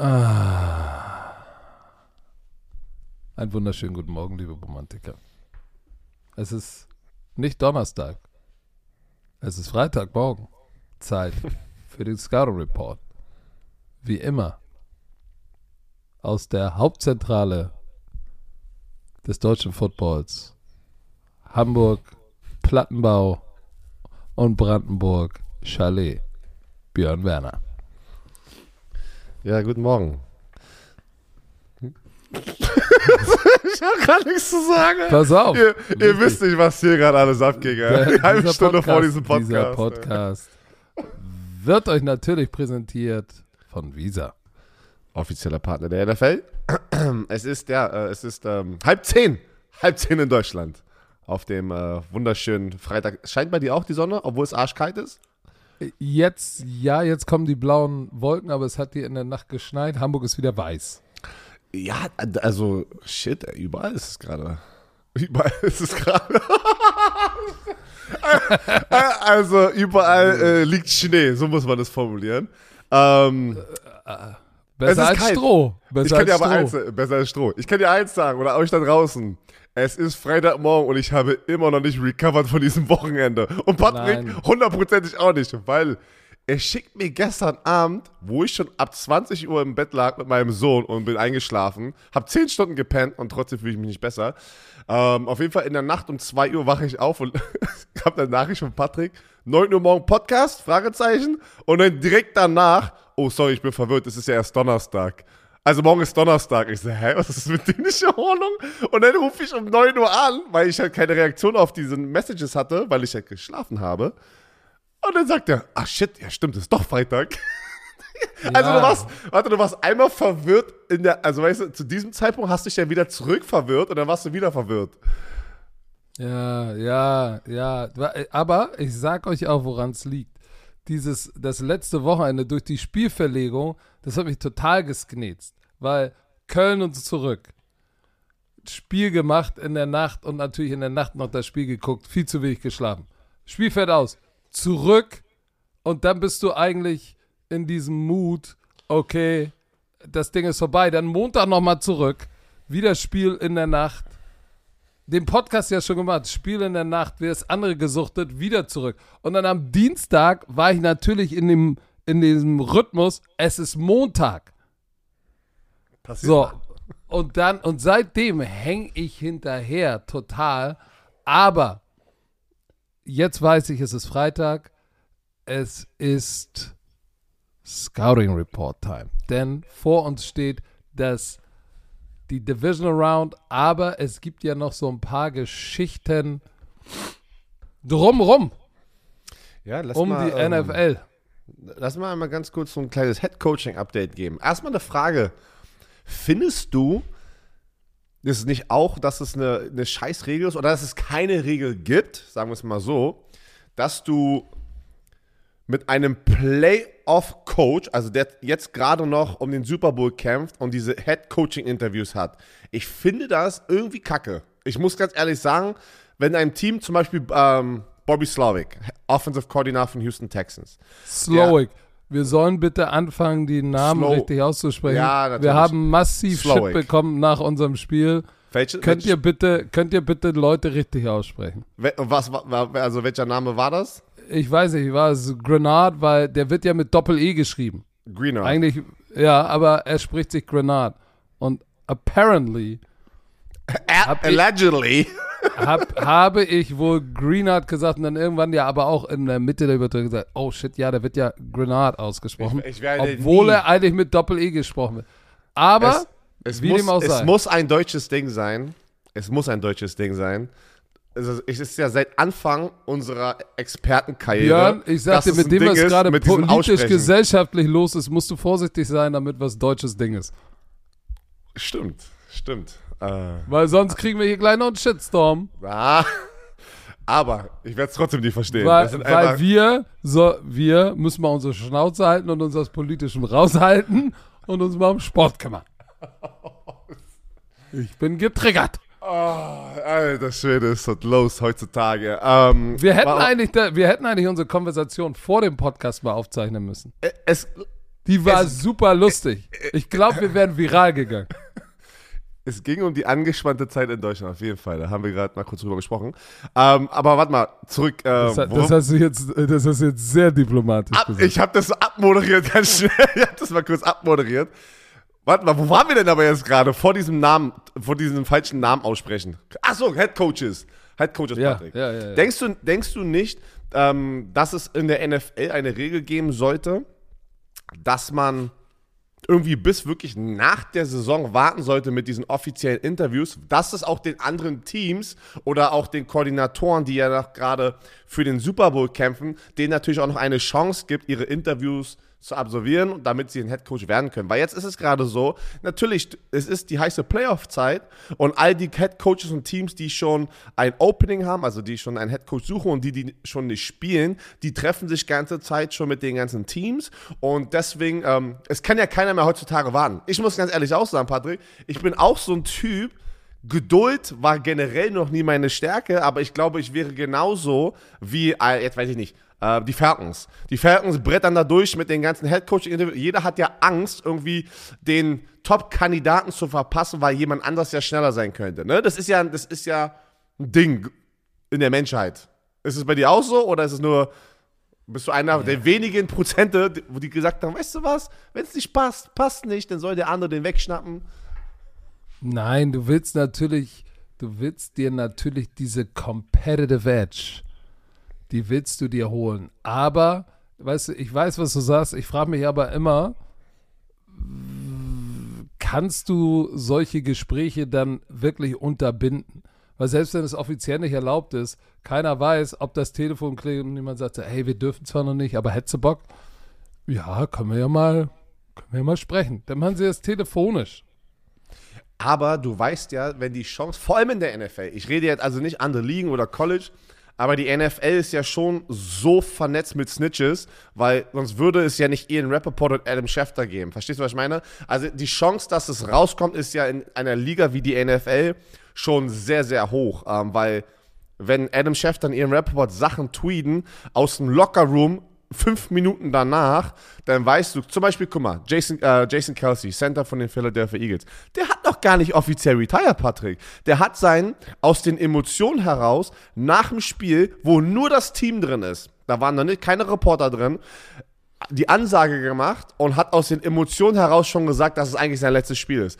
Ah. Einen wunderschönen guten Morgen, liebe Romantiker. Es ist nicht Donnerstag. Es ist Freitagmorgen. Zeit für den Scouting Report. Wie immer. Aus der Hauptzentrale des deutschen Footballs. Hamburg, Plattenbau und Brandenburg, Chalet. Björn Werner. Ja, guten Morgen. ich habe gar nichts zu sagen. Pass auf. Ihr, ihr wisst nicht, was hier gerade alles abging. Eine halbe Stunde vor diesem Podcast. Dieser ey. Podcast wird euch natürlich präsentiert von Visa. Offizieller Partner der NFL. Es ist, ja, äh, es ist ähm, halb zehn. Halb zehn in Deutschland. Auf dem äh, wunderschönen Freitag. Scheint bei dir auch die Sonne, obwohl es arschkalt ist? Jetzt, ja, jetzt kommen die blauen Wolken, aber es hat hier in der Nacht geschneit. Hamburg ist wieder weiß. Ja, also, shit, überall ist es gerade. Überall ist es gerade. also, überall äh, liegt Schnee, so muss man das formulieren. Ähm, Besser ist als kalt. Stroh. Besser ich kann dir als aber Stroh. eins, besser als Stroh. Ich kann dir eins sagen, oder euch da draußen. Es ist Freitagmorgen und ich habe immer noch nicht recovered von diesem Wochenende. Und Patrick Nein. hundertprozentig auch nicht, weil er schickt mir gestern Abend, wo ich schon ab 20 Uhr im Bett lag mit meinem Sohn und bin eingeschlafen, habe 10 Stunden gepennt und trotzdem fühle ich mich nicht besser. Ähm, auf jeden Fall in der Nacht um 2 Uhr wache ich auf und habe eine Nachricht von Patrick. 9 Uhr morgen Podcast, Fragezeichen. Und dann direkt danach, oh sorry, ich bin verwirrt, es ist ja erst Donnerstag. Also morgen ist Donnerstag. Ich so, hä, was ist mit dir nicht in Ordnung? Und dann rufe ich um 9 Uhr an, weil ich halt keine Reaktion auf diese Messages hatte, weil ich halt geschlafen habe. Und dann sagt er, ach shit, ja stimmt, ist doch Freitag. Also du Ja. warst, warte, du warst einmal verwirrt in der, also weißt du, zu diesem Zeitpunkt hast du dich ja wieder zurück verwirrt und dann warst du wieder verwirrt. Ja, ja, ja. Aber ich sag euch auch, woran es liegt. Dieses, das letzte Wochenende durch die Spielverlegung, das hat mich total gesknetzt. Weil Köln und zurück. Spiel gemacht in der Nacht und natürlich in der Nacht noch das Spiel geguckt. Viel zu wenig geschlafen. Spiel fällt aus. Zurück und dann bist du eigentlich in diesem Mut, okay, das Ding ist vorbei. Dann Montag nochmal zurück. Wieder Spiel in der Nacht den Podcast ja schon gemacht, Spiel in der Nacht, wer ist andere gesuchtet, wieder zurück. Und dann am Dienstag war ich natürlich in dem in diesem Rhythmus, es ist Montag. Passiert So. Und dann, und seitdem hänge ich hinterher total. Aber jetzt weiß ich, es ist Freitag. Es ist Scouting Report Time. Denn vor uns steht das die Divisional Round, aber es gibt ja noch so ein paar Geschichten drumrum Ja, lass um mal, die ähm, NFL. Lass mal einmal ganz kurz so ein kleines Head-Coaching-Update geben. Erstmal eine Frage. Findest du, ist nicht auch, dass es eine, eine Scheißregel ist oder dass es keine Regel gibt, sagen wir es mal so, dass du mit einem Playoff-Coach, also der jetzt gerade noch um den Super Bowl kämpft und diese Head-Coaching-Interviews hat. Ich finde das irgendwie kacke. Ich muss ganz ehrlich sagen, wenn ein Team zum Beispiel ähm, Bobby Slavic, Offensive Coordinator von Houston Texans, Slowick. Wir sollen bitte anfangen, die Namen Slow. richtig auszusprechen. Ja, natürlich. Wir haben massiv Slowick. Shit bekommen nach unserem Spiel. welche, Könnt welche- ihr bitte, könnt ihr bitte Leute richtig aussprechen? Was, war- also welcher Name war das? Ich weiß nicht, war es Grenard, weil der wird ja mit Doppel-E geschrieben. Greener. Eigentlich, ja, aber er spricht sich Grenard. Und apparently ich- Allegedly. Hab, habe ich wohl Greenard gesagt und dann irgendwann ja aber auch in der Mitte der Übertragung gesagt, oh shit, ja, der wird ja Grenard ausgesprochen. Ich- ich obwohl nie- er eigentlich mit Doppel-E gesprochen wird. Aber, Es, es, wie muss, dem auch es sei. muss ein deutsches Ding sein. Es muss ein deutsches Ding sein. Also, es ist ja seit Anfang unserer Expertenkarriere. Björn, ich sag dir, es mit dem, Ding was gerade politisch, gesellschaftlich los ist, musst du vorsichtig sein, damit was deutsches Ding ist. Stimmt, stimmt. Äh, Weil sonst kriegen wir hier gleich noch einen Shitstorm. ah, aber ich werde es trotzdem nicht verstehen. Weil, weil wir, so, wir müssen mal unsere Schnauze halten und uns aus Politischem raushalten und uns mal um Sport kümmern. Ich bin getriggert. Oh, alter Schwede, ist das los heutzutage. Ähm, Wir hätten, eigentlich, wir hätten eigentlich unsere Konversation vor dem Podcast mal aufzeichnen müssen. Äh, es, Die war super lustig. Ich glaube, wir wären viral gegangen. Es ging um die angespannte Zeit in Deutschland, auf jeden Fall. Da haben wir gerade mal kurz drüber gesprochen. Ähm, aber warte mal, zurück. Äh, Das, das, hast du jetzt, das hast du jetzt sehr diplomatisch ab, gesagt. ich habe das abmoderiert, ganz schnell. Ich habe das mal kurz abmoderiert. Warte mal, wo waren wir denn aber jetzt gerade? Vor diesem Namen, vor diesem falschen Namen aussprechen. Ach so, Head Coaches. Head Coaches, Ja, Patrick. ja, ja. Denkst, du, denkst du nicht, ähm, dass es in der NFL eine Regel geben sollte, dass man irgendwie bis wirklich nach der Saison warten sollte mit diesen offiziellen Interviews, dass es auch den anderen Teams oder auch den Koordinatoren, die ja noch gerade für den Super Bowl kämpfen, denen natürlich auch noch eine Chance gibt, ihre Interviews zu absolvieren, damit sie ein Headcoach werden können. Weil jetzt ist es gerade so, natürlich, es ist die heiße Playoff-Zeit und all die Headcoaches und Teams, die schon ein Opening haben, also die schon einen Headcoach suchen und die, die schon nicht spielen, die treffen sich ganze Zeit schon mit den ganzen Teams und deswegen, ähm, es kann ja keiner mehr heutzutage warten. Ich muss ganz ehrlich auch sagen, Patrick, ich bin auch so ein Typ, Geduld war generell noch nie meine Stärke, aber ich glaube, ich wäre genauso wie, jetzt weiß ich nicht, äh, die Falcons. Die Falcons brettern da durch mit den ganzen Headcoach. Jeder hat ja Angst, irgendwie den Top-Kandidaten zu verpassen, weil jemand anders ja schneller sein könnte. Ne? Das, ist ja, das ist ja ein Ding in der Menschheit. Ist es bei dir auch so oder ist es nur, bist du einer der wenigen Prozente, wo die gesagt haben, weißt du was, wenn es nicht passt, passt nicht, dann soll der andere den wegschnappen. Nein, du willst natürlich, du willst dir natürlich diese Competitive Edge, die willst du dir holen. Aber, weißt du, ich weiß, was du sagst, ich frage mich aber immer, kannst du solche Gespräche dann wirklich unterbinden? Weil selbst wenn es offiziell nicht erlaubt ist, keiner weiß, ob das Telefon klingelt und jemand sagt, hey, wir dürfen zwar noch nicht, aber hättest du Bock? Ja, können wir ja mal, können wir mal sprechen. Dann machen sie das telefonisch. Aber du weißt ja, wenn die Chance, vor allem in der NFL, ich rede jetzt also nicht andere Ligen oder College, aber die NFL ist ja schon so vernetzt mit Snitches, weil sonst würde es ja nicht Ian Rappaport und Adam Schefter geben. Verstehst du, was ich meine? Also die Chance, dass es rauskommt, ist ja in einer Liga wie die NFL schon sehr, sehr hoch, ähm, weil wenn Adam Schefter und Ian Rappaport Sachen tweeten aus dem Lockerroom fünf Minuten danach, dann weißt du, zum Beispiel, guck mal, Jason, äh, Jason Kelsey, Center von den Philadelphia Eagles, der hat noch gar nicht offiziell retired, Patrick. Der hat sein aus den Emotionen heraus nach dem Spiel, wo nur das Team drin ist, da waren noch nicht keine Reporter drin, die Ansage gemacht und hat aus den Emotionen heraus schon gesagt, dass es eigentlich sein letztes Spiel ist.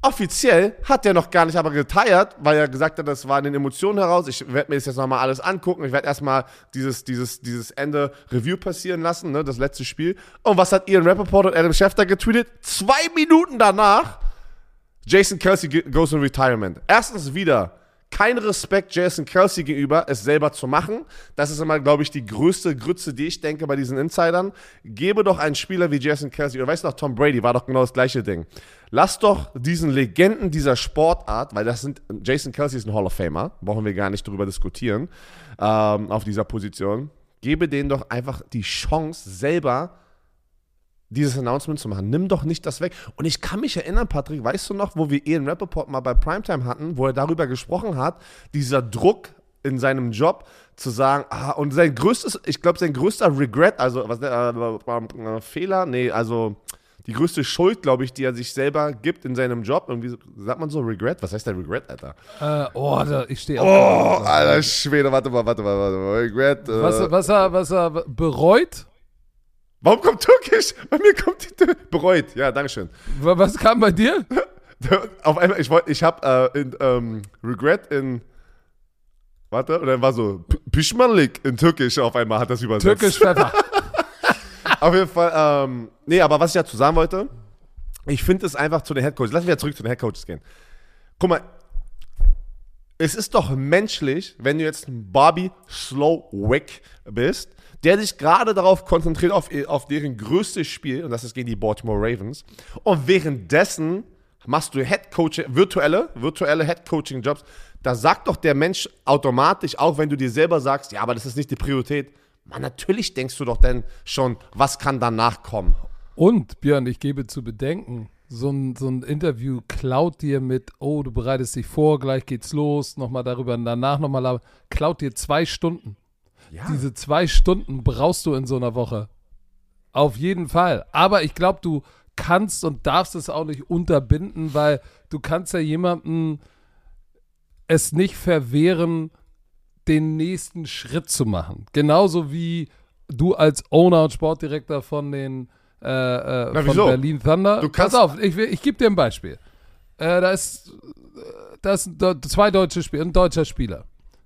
Offiziell hat der noch gar nicht aber geteiert, weil er gesagt hat, das war in den Emotionen heraus. Ich werde mir das jetzt nochmal alles angucken. Ich werde erstmal dieses, dieses, dieses Ende Review passieren lassen, ne, das letzte Spiel. Und was hat Ian Rappaport und Adam Schefter getweetet? Zwei Minuten danach, Jason Kelsey goes in retirement. Erstens wieder kein Respekt Jason Kelsey gegenüber, es selber zu machen. Das ist immer, glaube ich, die größte Grütze, die ich denke bei diesen Insidern. Gebe doch einen Spieler wie Jason Kelsey, oder weißt du noch, Tom Brady war doch genau das gleiche Ding. Lass doch diesen Legenden dieser Sportart, weil das sind, Jason Kelsey ist ein Hall of Famer, brauchen wir gar nicht drüber diskutieren, ähm, auf dieser Position. Gebe denen doch einfach die Chance, selber dieses Announcement zu machen. Nimm doch nicht das weg. Und ich kann mich erinnern, Patrick, weißt du noch, wo wir Ian Rappaport mal bei Primetime hatten, wo er darüber gesprochen hat, dieser Druck in seinem Job zu sagen, ah, und sein größtes, ich glaube, sein größter Regret, also was, äh, äh, Fehler, nee, also die größte Schuld, glaube ich, die er sich selber gibt in seinem Job. Irgendwie sagt man so Regret? Was heißt der Regret, Alter? Äh, oh, da, ich stehe Oh, alter Schwede, warte mal, warte mal, warte mal. Regret. Äh, Was, was, er, was er bereut? Warum kommt Türkisch? Bei mir kommt die Tür- bereut. Ja, Dankeschön. Wa- Was kam bei dir? Auf einmal, ich wollte, ich habe äh, in ähm, Regret in Warte, und dann war so P- Pişmanlık in Türkisch auf einmal hat das übersetzt. Türkisch Pfeffer. Auf jeden Fall, ähm, nee, aber was ich dazu sagen wollte, ich finde es einfach zu den Headcoaches. Lass mich wieder zurück zu den Headcoaches gehen. Guck mal, es ist doch menschlich, wenn du jetzt ein Bobby Slowick bist, der sich gerade darauf konzentriert, auf, auf deren größtes Spiel, und das ist gegen die Baltimore Ravens, und währenddessen machst du Headcoaching, virtuelle, virtuelle Headcoaching-Jobs, da sagt doch der Mensch automatisch, auch wenn du dir selber sagst, ja, aber das ist nicht die Priorität, man, natürlich denkst du doch dann schon, was kann danach kommen. Und, Björn, ich gebe zu bedenken, so ein, so ein Interview klaut dir mit, oh, du bereitest dich vor, gleich geht's los, nochmal darüber, danach nochmal, klaut dir zwei Stunden. Ja. Diese zwei Stunden brauchst du in so einer Woche. Auf jeden Fall. Aber ich glaube, du kannst und darfst es auch nicht unterbinden, weil du kannst ja jemandem es nicht verwehren, den nächsten Schritt zu machen. Genauso wie du als Owner und Sportdirektor von den äh, äh, Na, von wieso? Berlin Thunder. Du kannst- Pass auf, ich, ich gebe dir ein Beispiel. Äh, da ist, da ist zwei deutsche Spieler, ein deutscher Spieler.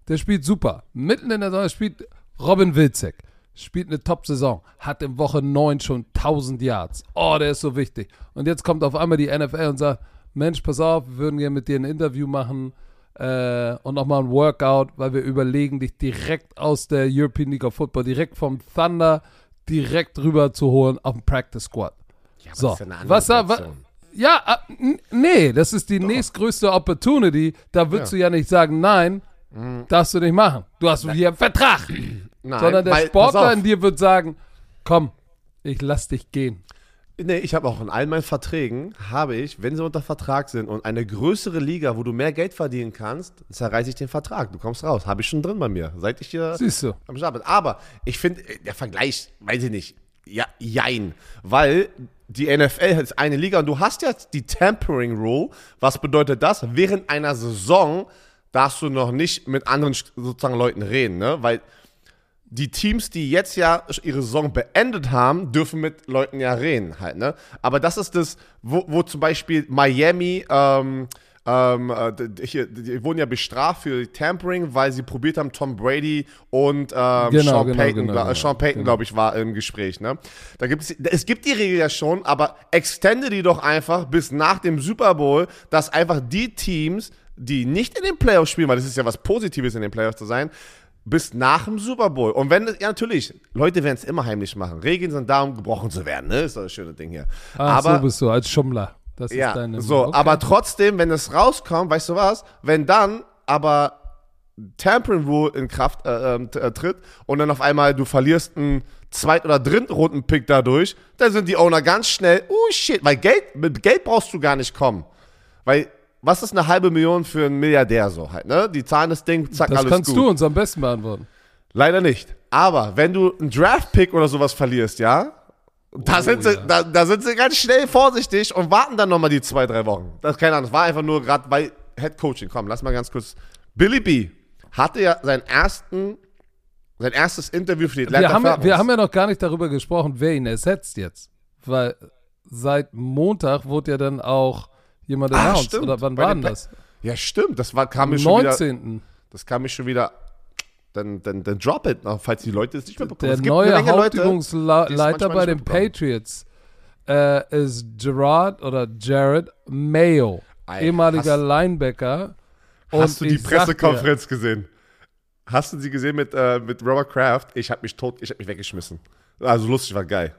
Der spielt super. Mitten in der Saison spielt Robin Wilczek. Spielt eine Top-Saison. Hat in Woche 9 schon 1000 Yards. Oh, der ist so wichtig. Und jetzt kommt auf einmal die NFL und sagt, Mensch, pass auf, wir würden gerne mit dir ein Interview machen äh, und nochmal ein Workout, weil wir überlegen, dich direkt aus der European League of Football, direkt vom Thunder, direkt rüber zu holen auf den Practice Squad. Ja, So, was da, wa, Situation. ja, äh, nee, das ist die nächstgrößte Opportunity. Da würdest Ja. Du ja nicht sagen, nein, darfst du nicht machen. Du hast hier einen Vertrag. Nein, Sondern der weil- Sportler in dir wird sagen, komm, ich lass dich gehen. Nee, ich habe auch in all meinen Verträgen, habe ich, wenn sie unter Vertrag sind und eine größere Liga, wo du mehr Geld verdienen kannst, zerreiße ich den Vertrag. Du kommst raus. Habe ich schon drin bei mir, seit ich hier Siehst du. am Start bin. Aber ich finde, der Vergleich, weiß ich nicht, ja, jein. Weil die NFL ist eine Liga und du hast jetzt die Tampering Rule. Was bedeutet das? Während einer Saison darfst du noch nicht mit anderen sozusagen Leuten reden, ne? Weil die Teams, die jetzt ja ihre Saison beendet haben, dürfen mit Leuten ja reden halt, ne? Aber das ist das, wo, wo zum Beispiel Miami, ähm, ähm, äh, hier, die wurden ja bestraft für Tampering, weil sie probiert haben, Tom Brady und ähm, Genau, Sean genau, Payton, genau, genau, Sean Payton, genau. glaube ich, war im Gespräch, ne? Da gibt es, es gibt die Regel ja schon, aber extende die doch einfach bis nach dem Super Bowl, dass einfach die Teams, die nicht in den Playoffs spielen, weil das ist ja was Positives in den Playoffs zu sein, bis nach dem Super Bowl. Und wenn, ja natürlich, Leute werden es immer heimlich machen. Regeln sind da, um gebrochen zu werden, ne? Ist doch das schöne Ding hier. Ach, aber, so bist du, als Schummler. Das ja, ist deine so, okay. aber trotzdem, wenn es rauskommt, weißt du was, wenn dann aber Tampering Rule in Kraft äh, ähm, äh, tritt und dann auf einmal du verlierst einen Zweit- oder Drittrunden-Pick dadurch, dann sind die Owner ganz schnell, oh shit, weil Geld, mit Geld brauchst du gar nicht kommen. Weil, was ist eine halbe Million für einen Milliardär so halt, ne? Die zahlen das Ding, zack, Das alles kannst gut. du uns am besten beantworten. Leider nicht. Aber wenn du einen Draft-Pick oder sowas verlierst, ja, da, Oh, sind sie, ja. da, da sind sie ganz schnell vorsichtig und warten dann nochmal die zwei, drei Wochen. Das ist keine Ahnung. Das war einfach nur gerade bei Head Coaching. Komm, lass mal ganz kurz. Billy B hatte ja seinen ersten, sein erstes Interview für die Atlanta Wir haben, ja, Falcons. wir haben ja noch gar nicht darüber gesprochen, wer ihn ersetzt jetzt. Weil seit Montag wurde ja dann auch jemand Ah, announced. stimmt. Oder wann war den denn das? ja, stimmt. Das war, kam Am mir schon wieder. 19. Das kam mir schon wieder. Dann, dann, dann drop it, falls die Leute es nicht mehr bekommen. Der neue Hauptübungsleiter bei den. Patriots äh, ist Gerard oder Jared Mayo, Ey, ehemaliger hast- Linebacker. Hast du die sag dir- Pressekonferenz gesehen? Hast du sie gesehen mit, äh, mit Robert Kraft? Ich habe mich tot, ich habe mich weggeschmissen. Also lustig, war geil.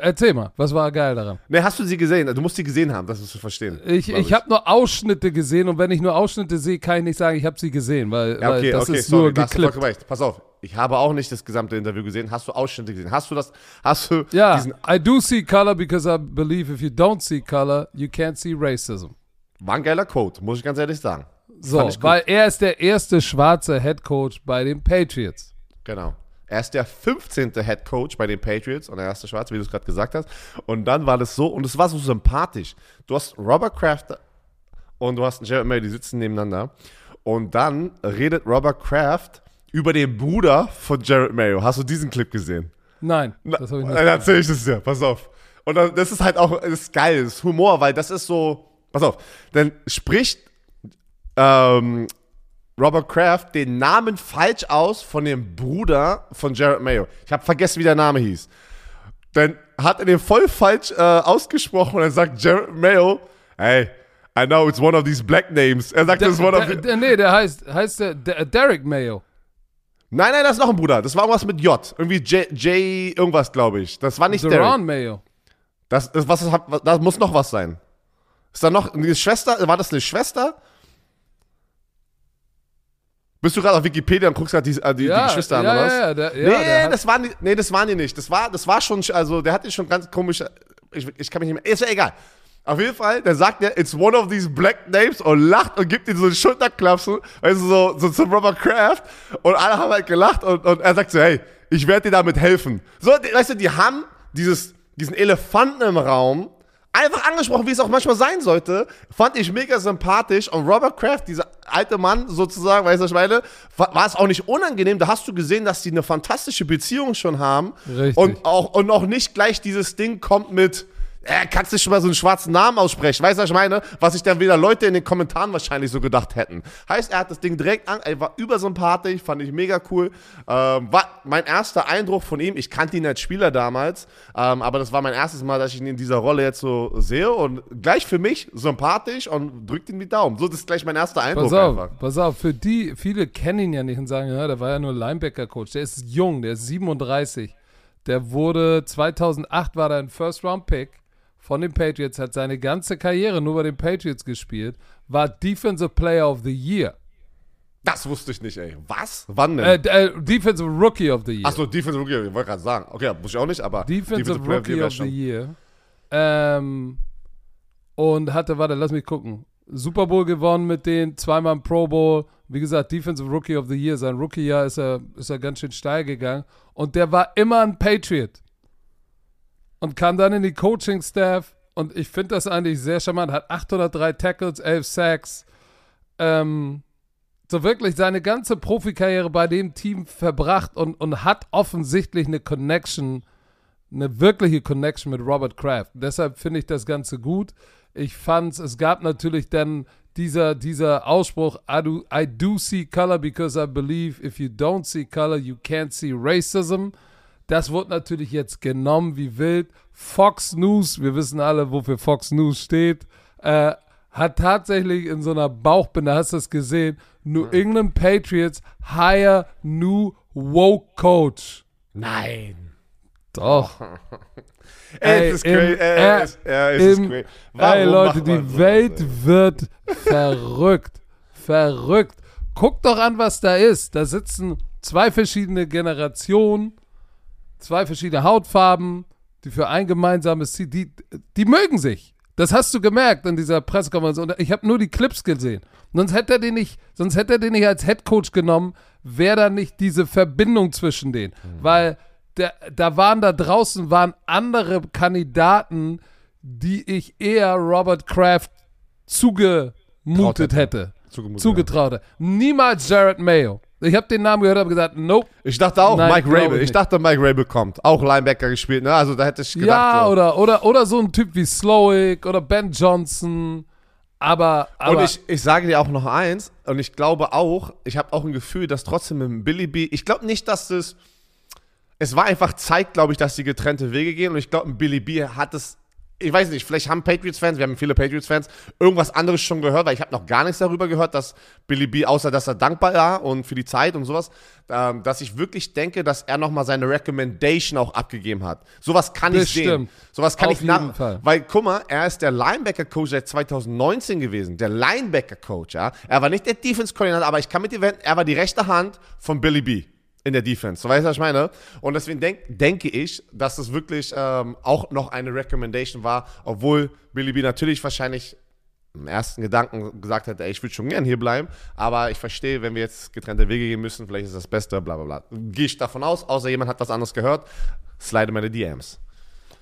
Erzähl mal, was war geil daran? Ne, hast du sie gesehen? Du musst sie gesehen haben, das musst du verstehen. Ich, ich habe nur Ausschnitte gesehen und wenn ich nur Ausschnitte sehe, kann ich nicht sagen, ich habe sie gesehen, weil, Ja, weil okay, das okay, ist sorry, nur geklippt. recht. Pass auf, ich habe auch nicht das gesamte Interview gesehen. Hast du Ausschnitte gesehen? Hast du das, hast du Ja, diesen, I do see color because I believe if you don't see color, you can't see racism. war ein geiler Quote, muss ich ganz ehrlich sagen. So, weil er ist der erste schwarze Head Coach bei den Patriots. Genau. Er ist der 15. Head Coach bei den Patriots und der erste Schwarze, wie du es gerade gesagt hast. Und dann war das so, und es war so sympathisch. Du hast Robert Kraft und du hast Jared Mayo, die sitzen nebeneinander. Und dann redet Robert Kraft über den Bruder von Jared Mayo. Hast du diesen Clip gesehen? Nein, Na, das habe ich nicht. Dann erzähl ich das dir, pass auf. Und dann, das ist halt auch, das ist geil, das ist Humor, weil das ist so, pass auf, dann spricht ähm, Robert Kraft den Namen falsch aus von dem Bruder von Jared Mayo. Ich habe vergessen, wie der Name hieß. Dann hat er den voll falsch äh, ausgesprochen und dann sagt Jared Mayo, hey, I know it's one of these black names. Er sagt, das ist one of the nee, der heißt, heißt der, der Derek Mayo. Nein, nein, das ist noch ein Bruder. Das war irgendwas mit J. Irgendwie J, J irgendwas, glaube ich. Das war nicht Derek. Deron Mayo. Das, das, was, hat- da muss noch was sein. Ist da noch eine Schwester? War das eine Schwester? Bist du gerade auf Wikipedia und guckst gerade die, äh, die, die Ja, Geschwister ja, an, oder was? ja, ja, der- ja, nee, das waren die, nee, das waren die nicht. Das war, das war schon, also der hatte schon ganz komische, ich, ich kann mich nicht mehr, ist ja egal. Auf jeden Fall, der sagt ja, it's one of these black names und lacht und gibt ihm so einen Schulterklapsen, weißt du, so, so zum Robert Kraft und alle haben halt gelacht und, und er sagt so, hey, ich werde dir damit helfen. So, die, weißt du, die haben dieses, diesen Elefanten im Raum einfach angesprochen, wie es auch manchmal sein sollte. Fand ich mega sympathisch. Und Robert Kraft, dieser alte Mann sozusagen, weißt du, was ich meine, war, war es auch nicht unangenehm. Da hast du gesehen, dass die eine fantastische Beziehung schon haben. Richtig. Und auch, und auch nicht gleich dieses Ding kommt mit, äh, kannst du schon mal so einen schwarzen Namen aussprechen? Weißt du, was ich meine? Was sich dann wieder Leute in den Kommentaren wahrscheinlich so gedacht hätten. Heißt, er hat das Ding direkt an, er war übersympathisch, fand ich mega cool. Ähm, war mein erster Eindruck von ihm. Ich kannte ihn als Spieler damals, ähm, aber das war mein erstes Mal, dass ich ihn in dieser Rolle jetzt so sehe und gleich für mich sympathisch und drückt ihm die Daumen. So, das ist gleich mein erster Eindruck Pass auf, einfach. pass auf, für die, viele kennen ihn ja nicht und sagen, ja, der war ja nur Linebacker-Coach. Der ist jung, der ist 37. Der wurde, 2008 war er ein First-Round-Pick von den Patriots, hat seine ganze Karriere nur bei den Patriots gespielt, war Defensive Player of the Year. Das wusste ich nicht, ey. Was? Wann denn? Äh, äh, Defensive Rookie of the Year. Achso, Defensive Rookie, ich wollte gerade sagen. Okay, muss ich auch nicht, aber Defensive Player Rookie of the Year. Ähm, und hatte, warte, lass mich gucken. Super Bowl gewonnen mit den, zweimal im Pro Bowl. Wie gesagt, Defensive Rookie of the Year. Sein Rookie-Jahr ist er, ist er ganz schön steil gegangen. Und der war immer ein Patriot. Und kam dann in die Coaching-Staff. Und ich finde das eigentlich sehr charmant. Hat 803 Tackles, 11 Sacks. Ähm, so wirklich seine ganze Profikarriere bei dem Team verbracht und, und hat offensichtlich eine Connection, eine wirkliche Connection mit Robert Kraft. Deshalb finde ich das Ganze gut. Ich fand's, es gab natürlich dann dieser, dieser Ausspruch, I do, I do see color because I believe if you don't see color, you can't see racism. Das wird natürlich jetzt genommen wie wild. Fox News, wir wissen alle, wofür Fox News steht, äh, hat tatsächlich in so einer Bauchbinde, hast du es gesehen, New England Patriots hire new woke coach. Nein. Doch. Es ist crazy. äh, Äh, es, ist crazy. Ey Leute, die sowas, Welt ey? wird verrückt. Verrückt. Guck doch an, was da ist. Da sitzen zwei verschiedene Generationen, zwei verschiedene Hautfarben, die für ein gemeinsames Ziel, die, die mögen sich. Das hast du gemerkt in dieser Pressekonferenz. Ich habe nur die Clips gesehen. Sonst hätte er den nicht, sonst hätte er den nicht als Headcoach genommen, wäre da nicht diese Verbindung zwischen denen. Weil der, da waren da draußen waren andere Kandidaten, die ich eher Robert Kraft zugemutet hätte. hätte. Zugemutet, Zugetraut hätte. Niemals Jared Mayo. Ich habe den Namen gehört, habe gesagt, nope. Ich dachte auch Nein, Mike Rabel. ich Ich dachte, Mike Rabel kommt. Auch Linebacker gespielt, ne? Also da hätte ich gedacht. ja, so. oder, oder, oder so ein Typ wie Slowick oder Ben Johnson. Aber, aber Und ich, ich sage dir auch noch eins, und ich glaube auch, ich habe auch ein Gefühl, dass trotzdem mit dem Billy B, ich glaube nicht, dass das, es war einfach Zeit, glaube ich, dass die getrennte Wege gehen, und ich glaube, ein Billy B hat es, ich weiß nicht, vielleicht haben Patriots-Fans, wir haben viele Patriots-Fans, irgendwas anderes schon gehört, weil ich habe noch gar nichts darüber gehört, dass Billy B, außer dass er dankbar war und für die Zeit und sowas, ähm, dass ich wirklich denke, dass er nochmal seine Recommendation auch abgegeben hat. Sowas kann ich sehen. Bestimmt. Sowas kann Auf ich nach, Fall. weil, guck mal, er ist der Linebacker-Coach seit 2019 gewesen. Der Linebacker-Coach, ja. Er war nicht der Defense-Koordinator, aber ich kann mit dir wetten, er war die rechte Hand von Billy B. in der Defense. So weißt du, was ich meine? Und deswegen denk, denke ich, dass das wirklich ähm, auch noch eine Recommendation war, obwohl Billy B natürlich wahrscheinlich im ersten Gedanken gesagt hätte, ey, ich würde schon gern hier bleiben, aber ich verstehe, wenn wir jetzt getrennte Wege gehen müssen, vielleicht ist das Beste, bla bla bla. Gehe ich davon aus, außer jemand hat was anderes gehört, slide meine DMs.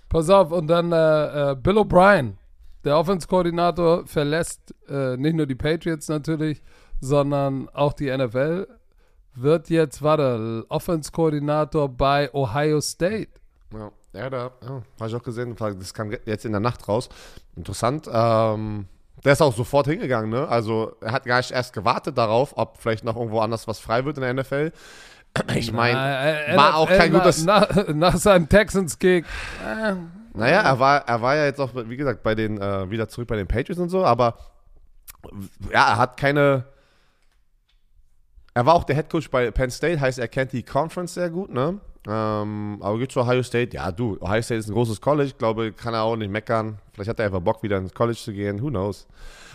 Pass auf, und dann äh, äh, Bill O'Brien, der Offense-Koordinator, verlässt äh, nicht nur die Patriots natürlich, sondern auch die NFL. Wird jetzt, warte, Offense-Koordinator bei Ohio State. Ja, ja da ja, habe ich auch gesehen. Das kam jetzt in der Nacht raus. Interessant. Ähm, der ist auch sofort hingegangen, ne? Also er hat gar nicht erst gewartet darauf, ob vielleicht noch irgendwo anders was frei wird in der NFL. Ich meine, war auch kein gutes. Nach, nach seinem Texans-Gig. Äh, Naja, er war, er war ja jetzt auch, wie gesagt, bei den, äh, wieder zurück bei den Patriots und so, aber ja, er hat keine. Er war auch der Headcoach bei Penn State, heißt, er kennt die Conference sehr gut, ne? Ähm, aber geht zu Ohio State, ja, du, Ohio State ist ein großes College, ich glaube, kann er auch nicht meckern. Vielleicht hat er einfach Bock, wieder ins College zu gehen, who knows.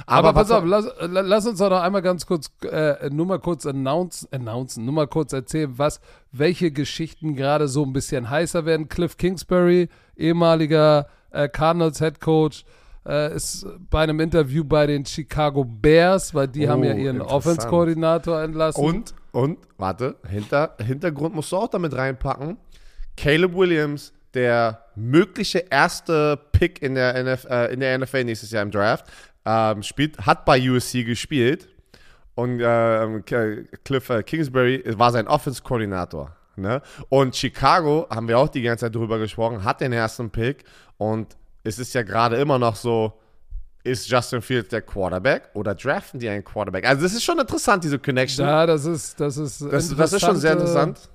Aber, pass was- auf, lass, lass uns doch noch einmal ganz kurz, äh, nur mal kurz announce, announcen, nur mal kurz erzählen, was, welche Geschichten gerade so ein bisschen heißer werden. Cliff Kingsbury, ehemaliger äh, Cardinals Head Coach, äh, ist bei einem Interview bei den Chicago Bears, weil die Oh, haben ja ihren interessant. Offense-Koordinator entlassen. Und Und, warte, hinter, Hintergrund musst du auch damit reinpacken. Caleb Williams, der mögliche erste Pick in der, NF, äh, in der NFL nächstes Jahr im Draft, ähm, spielt, hat bei USC gespielt. Und äh, Cliff äh, Kingsbury war sein Offense-Koordinator. Ne? Und Chicago, haben wir auch die ganze Zeit drüber gesprochen, hat den ersten Pick. Und es ist ja gerade immer noch so, ist Justin Fields der Quarterback oder draften die einen Quarterback? Also das ist schon interessant, diese Connection. Ja, das ist, das ist, das, das ist schon sehr interessant.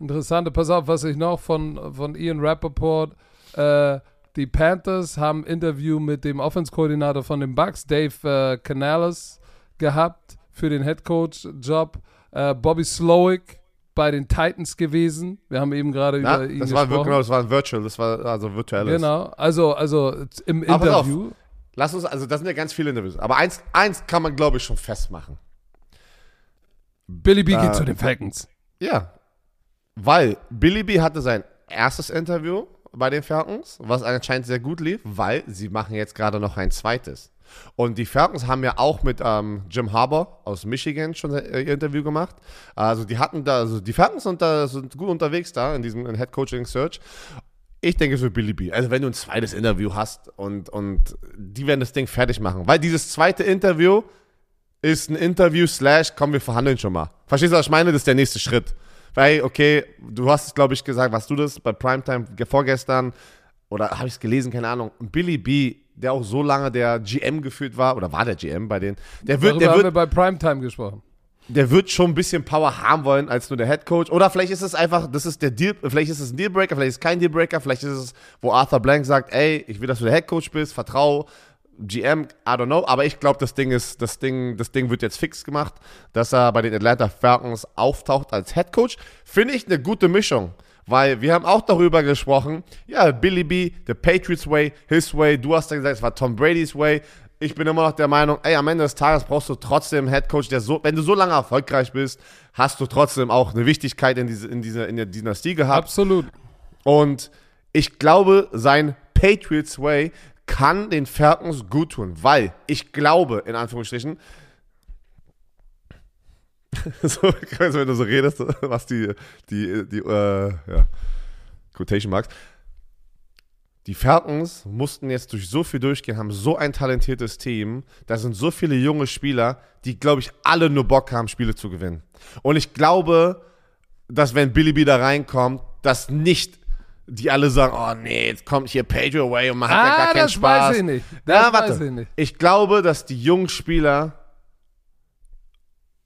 Interessante, pass auf, was ich noch von, von Ian Rappaport, äh, die Panthers haben ein Interview mit dem Offense-Koordinator von den Bucks, Dave äh, Canales, gehabt für den Head Coach-Job. Äh, Bobby Slowick bei den Titans gewesen. Wir haben eben gerade ja, über ihn das gesprochen. War, genau, das war ein Virtual, das war also virtuelles. Genau, also, also im Aber Interview. Lass uns, also das sind ja ganz viele Interviews. Aber eins, eins kann man, glaube ich, schon festmachen. Billy B äh, geht zu den Falcons. Ja. Weil Billy B hatte sein erstes Interview bei den Falcons, was anscheinend sehr gut lief, weil sie machen jetzt gerade noch ein zweites. Und die Falcons haben ja auch mit ähm, Jim Harbour aus Michigan schon ihr Interview gemacht. Also die hatten da, also die Falcons sind da sind gut unterwegs da in diesem Head Coaching Search. Ich denke für Billy B. Also wenn du ein zweites Interview hast und, und die werden das Ding fertig machen. Weil dieses zweite Interview ist ein Interview slash, komm, wir verhandeln schon mal. Verstehst du, was ich meine? Das ist der nächste Schritt. Weil, okay, du hast es, glaube ich, gesagt, was du das bei Primetime vorgestern oder habe ich es gelesen, keine Ahnung. Billy B der auch so lange der GM geführt war, oder war der GM bei denen, der wird, Darüber der wird, wir bei Primetime gesprochen. Der wird schon ein bisschen Power haben wollen als nur der Head Coach. Oder vielleicht ist es einfach, das ist der Deal, vielleicht ist es ein Dealbreaker, vielleicht ist es kein Dealbreaker, vielleicht ist es, wo Arthur Blank sagt, ey, ich will, dass du der Head Coach bist, vertrau. GM, I don't know, aber ich glaube, das Ding ist, das Ding, das Ding wird jetzt fix gemacht, dass er bei den Atlanta Falcons auftaucht als Head Coach. Finde ich eine gute Mischung. Weil wir haben auch darüber gesprochen, ja, Billy B, the Patriots Way, his way. Du hast ja gesagt, es war Tom Brady's Way. Ich bin immer noch der Meinung, ey, am Ende des Tages brauchst du trotzdem einen Headcoach, der so, wenn du so lange erfolgreich bist, hast du trotzdem auch eine Wichtigkeit in, diese, in, dieser, in der Dynastie gehabt. Absolut. Und ich glaube, sein Patriots Way kann den Falcons gut tun, weil ich glaube, in Anführungsstrichen, so, wenn du so redest, was die, die, die, äh, ja, Quotation Marks. Die Falcons mussten jetzt durch so viel durchgehen, haben so ein talentiertes Team. Da sind so viele junge Spieler, die, glaube ich, alle nur Bock haben, Spiele zu gewinnen. Und ich glaube, dass wenn Billy B da reinkommt, dass nicht die alle sagen, oh nee, jetzt kommt hier Pedro Way und man hat ah, ja gar keinen das Spaß. Weiß ich nicht. Das ja, warte. Weiß ich, nicht. ich glaube, dass die jungen Spieler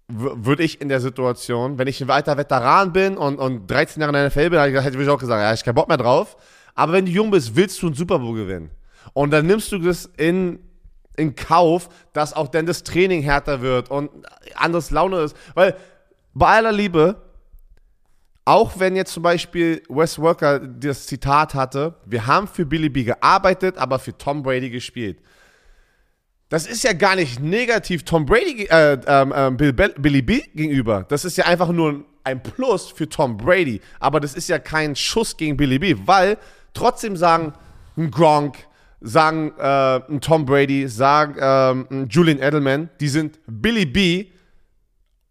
würde ich in der Situation, wenn ich ein weiter Veteran bin und, und 13 Jahre in der NFL bin, hätte ich auch gesagt, ja, ich keinen Bock mehr drauf. Aber wenn du jung bist, willst du einen Super Bowl gewinnen. Und dann nimmst du das in, in Kauf, dass auch dann das Training härter wird und anderes Laune ist. Weil bei aller Liebe, auch wenn jetzt zum Beispiel Wes Walker das Zitat hatte, wir haben für Billy B gearbeitet, aber für Tom Brady gespielt. Das ist ja gar nicht negativ Tom Brady, äh, ähm, ähm Bill, Billy B gegenüber. Das ist ja einfach nur ein Plus für Tom Brady. Aber das ist ja kein Schuss gegen Billy B, weil trotzdem sagen ein Gronk, sagen äh, ein Tom Brady, sagen äh, ein Julian Edelman, die sind Billy B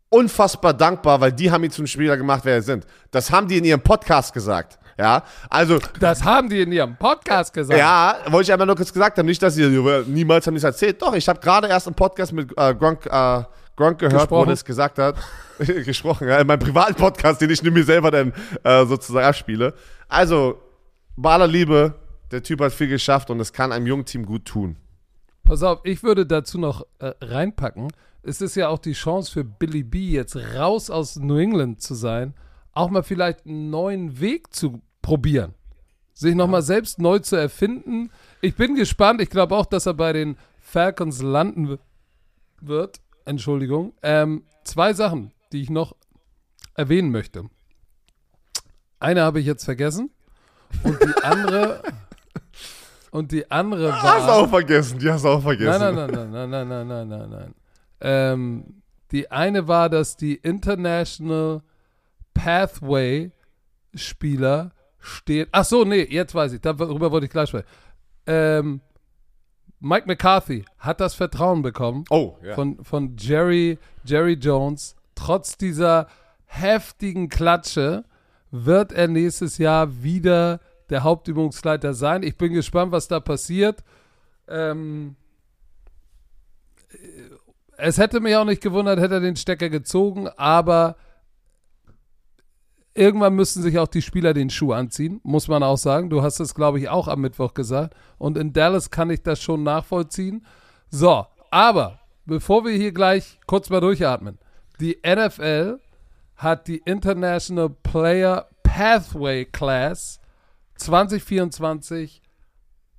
unfassbar dankbar, weil die haben ihn zum Spieler gemacht, wer er sind. Das haben die in ihrem Podcast gesagt. Ja, also. Das haben die in ihrem Podcast gesagt. Ja, wollte ich einfach nur kurz gesagt haben. Nicht, dass sie niemals haben es erzählt. Doch, ich habe gerade erst einen Podcast mit äh, Gronk, äh, Gronk gehört, gesprochen. wo es gesagt hat. gesprochen, ja, in meinem privaten Podcast, den ich mir selber dann äh, sozusagen abspiele. Also, bei aller Liebe, der Typ hat viel geschafft und es kann einem jungen Team gut tun. Pass auf, ich würde dazu noch äh, reinpacken. Es ist ja auch die Chance für Billy B, jetzt raus aus New England zu sein auch mal vielleicht einen neuen Weg zu probieren. Sich nochmal ja. selbst neu zu erfinden. Ich bin gespannt. Ich glaube auch, dass er bei den Falcons landen wird. Entschuldigung. Ähm, zwei Sachen, die ich noch erwähnen möchte. Eine habe ich jetzt vergessen. Und die andere. und die andere war. Hast du auch vergessen, die hast du auch vergessen. Nein, nein, nein, nein, nein, nein, nein, nein, nein. Ähm, die eine war, dass die International Pathway-Spieler stehen. Ach so, nee, jetzt weiß ich. Darüber wollte ich gleich sprechen. Ähm, Mike McCarthy hat das Vertrauen bekommen oh, ja. von, von Jerry, Jerry Jones, trotz dieser heftigen Klatsche, wird er nächstes Jahr wieder der Hauptübungsleiter sein. Ich bin gespannt, was da passiert. Ähm, es hätte mich auch nicht gewundert, hätte er den Stecker gezogen, aber irgendwann müssten sich auch die Spieler den Schuh anziehen, muss man auch sagen. Du hast es, glaube ich, auch am Mittwoch gesagt. Und in Dallas kann ich das schon nachvollziehen. So, aber bevor wir hier gleich kurz mal durchatmen, die NFL hat die International Player Pathway Class 2024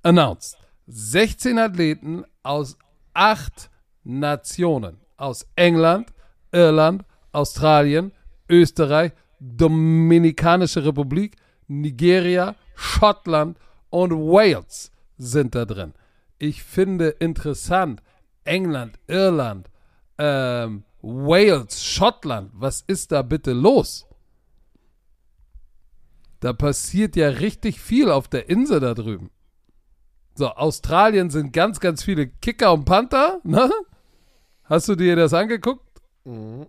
announced. 16 Athleten aus acht Nationen. Aus England, Irland, Australien, Österreich, Dominikanische Republik, Nigeria, Schottland und Wales sind da drin. Ich finde interessant, England, Irland, ähm, Wales, Schottland, was ist da bitte los? Da passiert ja richtig viel auf der Insel da drüben. So, Australien sind ganz, ganz viele Kicker und Panther, ne? Hast du dir das angeguckt? Mhm.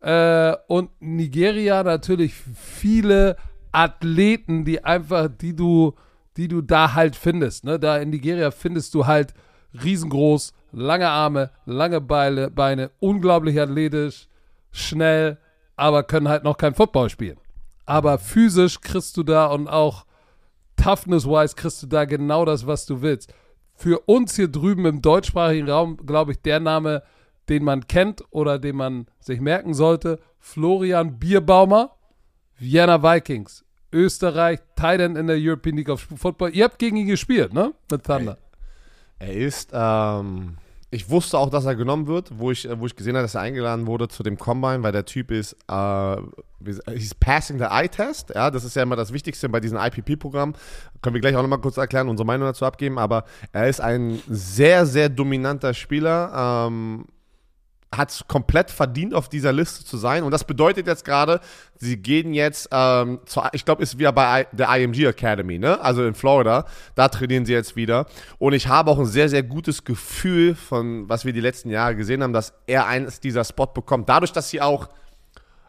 Äh, und Nigeria natürlich viele Athleten, die einfach, die du, die du da halt findest. Ne? Da in Nigeria findest du halt riesengroß, lange Arme, lange Beine, Beine, unglaublich athletisch, schnell, aber können halt noch kein Football spielen. Aber physisch kriegst du da und auch toughness-wise kriegst du da genau das, was du willst. Für uns hier drüben im deutschsprachigen Raum, glaube ich, der Name, den man kennt oder den man sich merken sollte, Florian Bierbaumer, Vienna Vikings, Österreich, Titan in der European League of Football. Ihr habt gegen ihn gespielt, ne? Mit Thunder. Er ist, ähm, ich wusste auch, dass er genommen wird, wo ich, wo ich gesehen habe, dass er eingeladen wurde zu dem Combine, weil der Typ ist, äh, he's passing the Eye-Test. Ja, das ist ja immer das Wichtigste bei diesem IPP-Programm. Können wir gleich auch nochmal kurz erklären, unsere Meinung dazu abgeben. Aber er ist ein sehr, sehr dominanter Spieler. Ähm, hat es komplett verdient, auf dieser Liste zu sein. Und das bedeutet jetzt gerade, sie gehen jetzt, ähm, zu, ich glaube, ist wieder bei der IMG Academy, ne? Also in Florida. Da trainieren sie jetzt wieder. Und ich habe auch ein sehr, sehr gutes Gefühl von, was wir die letzten Jahre gesehen haben, dass er eines dieser Spot bekommt. Dadurch, dass sie auch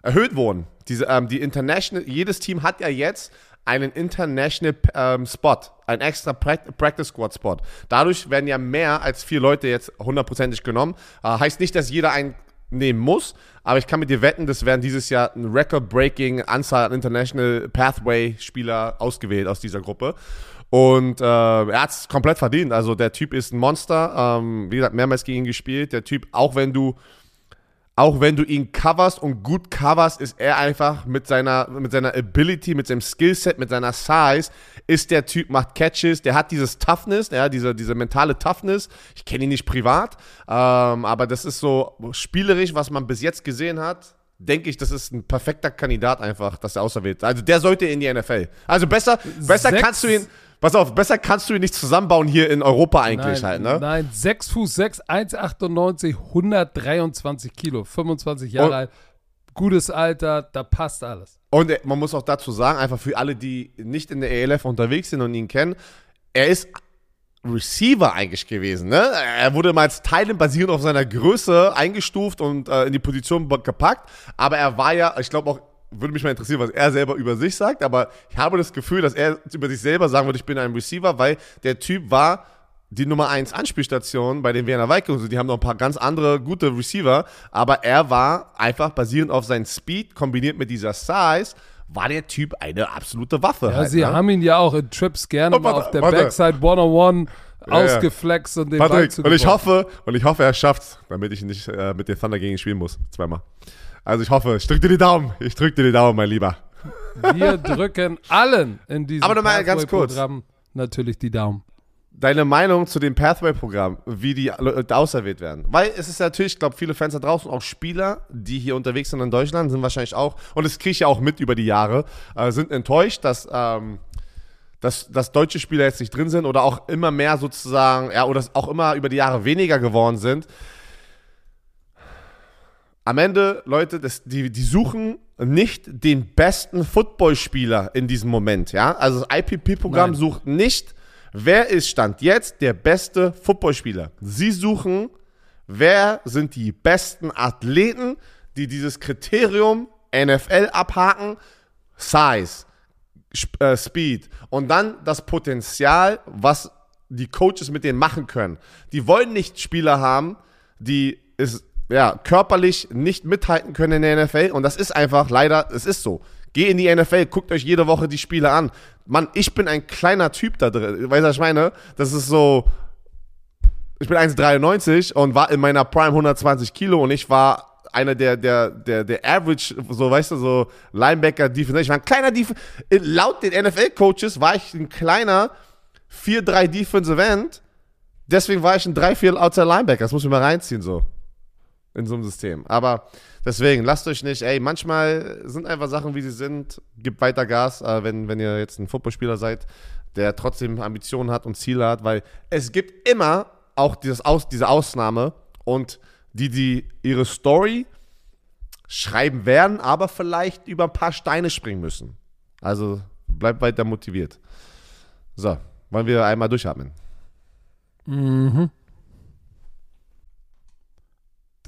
erhöht wurden. Diese, ähm, die International, jedes Team hat ja jetzt einen International ähm, Spot, einen extra Practice Squad Spot. Dadurch werden ja mehr als vier Leute jetzt hundertprozentig genommen. Äh, heißt nicht, dass jeder einen nehmen muss, aber ich kann mit dir wetten, das werden dieses Jahr eine Record-breaking Anzahl an International Pathway-Spieler ausgewählt aus dieser Gruppe. Und äh, er hat es komplett verdient. Also der Typ ist ein Monster. Ähm, wie gesagt, mehrmals gegen ihn gespielt. Der Typ, auch wenn du auch wenn du ihn coverst und gut coverst, ist er einfach mit seiner, mit seiner Ability, mit seinem Skillset, mit seiner Size, ist der Typ, macht Catches, der hat dieses Toughness, ja, diese, diese mentale Toughness. Ich kenne ihn nicht privat, ähm, aber das ist so spielerisch, was man bis jetzt gesehen hat. Denke ich, das ist ein perfekter Kandidat einfach, dass er auserwählt. Also der sollte in die NFL. Also besser, besser kannst du ihn, Pass auf, besser kannst du ihn nicht zusammenbauen hier in Europa eigentlich nein, halt, ne? Nein, 6 Fuß 6, 1,98, 123 Kilo, 25 Jahre und, alt. Gutes Alter, da passt alles. Und man muss auch dazu sagen, einfach für alle, die nicht in der ELF unterwegs sind und ihn kennen, er ist Receiver eigentlich gewesen. Ne? Er wurde mal als Teilen basierend auf seiner Größe eingestuft und äh, in die Position gepackt. Aber er war ja, ich glaube auch würde mich mal interessieren, was er selber über sich sagt, aber ich habe das Gefühl, dass er über sich selber sagen würde, ich bin ein Receiver, weil der Typ war die Nummer 1 Anspielstation bei den Wiener Vikings. Die haben noch ein paar ganz andere gute Receiver, aber er war einfach basierend auf seinen Speed kombiniert mit dieser Size war der Typ eine absolute Waffe. Ja, halt, sie ne? haben ihn ja auch in Trips gerne oh, warte, auf der warte. Backside 101 ja, ausgeflext ja. und den Patrick, und ich hoffe, und ich hoffe, er schafft's, damit ich nicht äh, mit den Thunder gegen ihn spielen muss. Zweimal. Also ich hoffe, ich drücke dir die Daumen. Ich drücke dir die Daumen, mein Lieber. Wir drücken allen in diesem Aber nochmal ganz kurz. Programm natürlich die Daumen. Deine Meinung zu dem Pathway-Programm, wie die auserwählt werden. Weil es ist natürlich, ich glaube, viele Fans da draußen, auch Spieler, die hier unterwegs sind in Deutschland, sind wahrscheinlich auch, und das kriege ich ja auch mit über die Jahre, äh, sind enttäuscht, dass, ähm, dass, dass deutsche Spieler jetzt nicht drin sind oder auch immer mehr sozusagen, ja, oder auch immer über die Jahre weniger geworden sind am Ende, Leute, das, die, die suchen nicht den besten Footballspieler in diesem Moment. Ja? Also das IPP-Programm sucht nicht, wer ist Stand jetzt der beste Footballspieler. Sie suchen, wer sind die besten Athleten, die dieses Kriterium NFL abhaken, Size, äh, Speed und dann das Potenzial, was die Coaches mit denen machen können. Die wollen nicht Spieler haben, die es ja, körperlich nicht mithalten können in der NFL und das ist einfach leider, es ist so. Geh in die NFL, guckt euch jede Woche die Spiele an. Mann, ich bin ein kleiner Typ da drin. Weißt du, was ich meine? Das ist so, ich bin 1,93 und war in meiner Prime 120 Kilo und ich war einer der, der, der, der Average, so weißt du, so Linebacker, Defense. Ich war ein kleiner Defense. Laut den NFL-Coaches war ich ein kleiner 4-3 Defensive End. Deswegen war ich ein 3-4 Outside Linebacker. Das muss ich mal reinziehen, so. In so einem System. Aber deswegen, lasst euch nicht, ey, manchmal sind einfach Sachen, wie sie sind. Gebt weiter Gas, äh, wenn, wenn ihr jetzt ein Footballspieler seid, der trotzdem Ambitionen hat und Ziele hat, weil es gibt immer auch dieses Aus, diese Ausnahme und die, die ihre Story schreiben werden, aber vielleicht über ein paar Steine springen müssen. Also bleibt weiter motiviert. So, wollen wir einmal durchatmen? Mhm.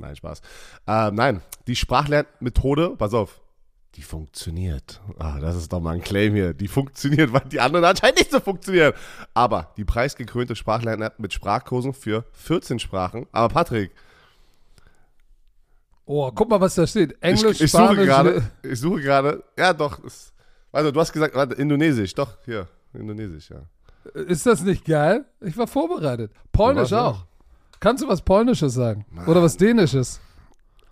Nein, Spaß. Äh, nein, die Sprachlernmethode, pass auf, die funktioniert. Ah, das ist doch mal ein Claim hier. Die funktioniert, weil die anderen anscheinend nicht so funktionieren. Aber die preisgekrönte Sprachlern-App mit Sprachkursen für 14 Sprachen. Aber Patrick, Oh, guck mal, was da steht. Englisch, ich, ich suche Spanisch. gerade, ich suche gerade, ja doch, es, also du hast gesagt, warte, Indonesisch, doch, hier, Indonesisch, ja. Ist das nicht geil? Ich war vorbereitet. Polnisch ja. auch. Kannst du was Polnisches sagen? Oder was Dänisches?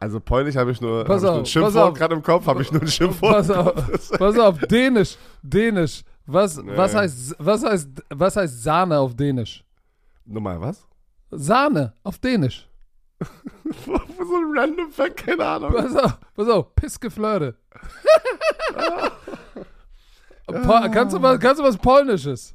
Also Polnisch habe ich nur, hab Pass ich nur ein auf, Schimpfwort auf. gerade im Kopf, habe ich nur ein Schimpfwort. Pass auf, pass auf, Dänisch, Dänisch. Was, Nee. was, heißt, was, heißt, was heißt Sahne auf Dänisch? Nochmal, was? Sahne auf Dänisch. so ein random Fact, keine Ahnung. Pass auf, pass auf, Pissgeflirte. Kannst, du was, kannst du was Polnisches?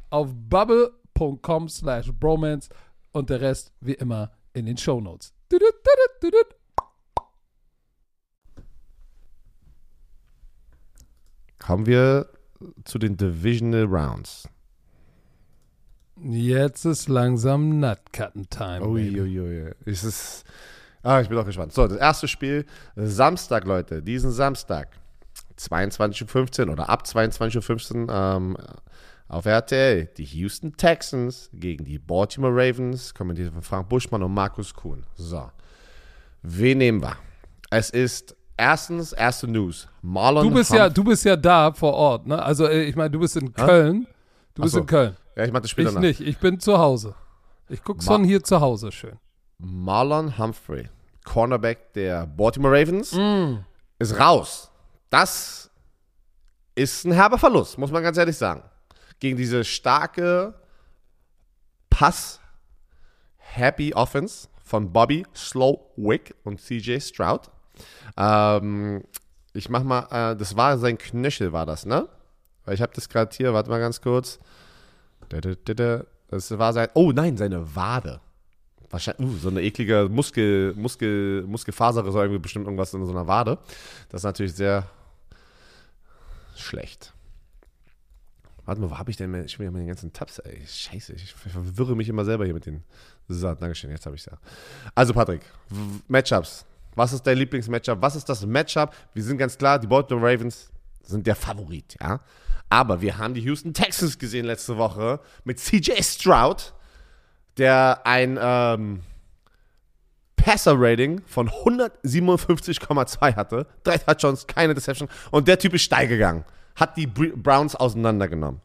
auf bubble.com slash bromance und der Rest wie immer in den tudut, tudut. Kommen wir zu den Divisional Rounds. Jetzt ist langsam Nutcutten-Time. Uiuiui. Es ist. Ah, ich bin auch gespannt. So, das erste Spiel, Samstag, Leute, diesen Samstag, 22.15 Uhr oder ab 22.15 Uhr ähm, auf RTL, die Houston Texans gegen die Baltimore Ravens, kommentiert von Frank Buschmann und Markus Kuhn. So, wen nehmen wir? Es ist erstens, erste News, Marlon Du bist ja, Humphrey- du bist ja da vor Ort, ne? Also äh, ich meine, du bist in Köln. Du Ach bist so. in Köln. Ja, ich mach das Spiel Ich danach. nicht. Ich bin zu Hause. Ich guck's Ma- von hier zu Hause schön. Marlon Humphrey, Cornerback der Baltimore Ravens, Mm. ist raus. Das ist ein herber Verlust, muss man ganz ehrlich sagen. Gegen diese starke Pass-Happy Offense von Bobby Slowick und CJ Stroud. Ähm, ich mach mal, äh, das war sein Knöchel, war das, ne? Weil ich habe das gerade hier, warte mal ganz kurz. Da, da, da, da. Das war sein, oh nein, seine Wade. Wahrscheinlich, uh, so eine eklige Muskel, Muskel, Muskelfaser ist irgendwie bestimmt irgendwas in so einer Wade. Das ist natürlich sehr schlecht. Warte mal, wo habe ich denn? Ich will ja meine ganzen Tabs, ey. Scheiße, ich verwirre mich immer selber hier mit den. So, Dankeschön, jetzt habe ich es ja. Also, Patrick, Matchups. Was ist dein Lieblingsmatchup? Was ist das Matchup? Wir sind ganz klar, die Baltimore Ravens sind der Favorit, ja. Aber wir haben die Houston Texans gesehen letzte Woche mit CJ Stroud, der ein ähm, Passer-Rating von 157,2 hatte. Drei Touchdowns, keine Deception. Und der Typ ist steil gegangen. Hat die Br- Browns auseinandergenommen.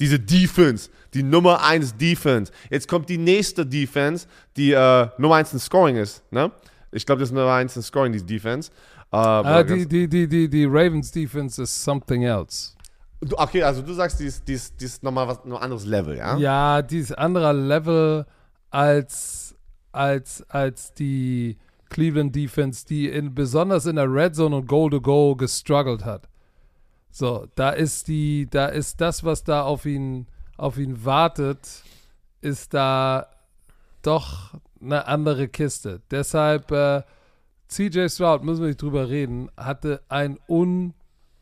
Diese Defense, die Nummer 1 Defense. Jetzt kommt die nächste Defense, die äh, Nummer 1 in Scoring ist. Ne? Ich glaube, das ist Nummer 1 in Scoring, die Defense. Ähm, Ah, die, die, die, die, die Ravens Defense is something else. Du- okay, also du sagst, die ist, die ist, die ist nochmal was, ein anderes Level, ja? Ja, die ist anderer Level als, als, als die Cleveland Defense, die in, besonders in der Red Zone und Goal to Go gestruggelt hat. So, da ist die, da ist das, was da auf ihn, auf ihn wartet, ist da doch eine andere Kiste. Deshalb, äh, CJ Stroud, müssen wir nicht drüber reden, hatte ein un,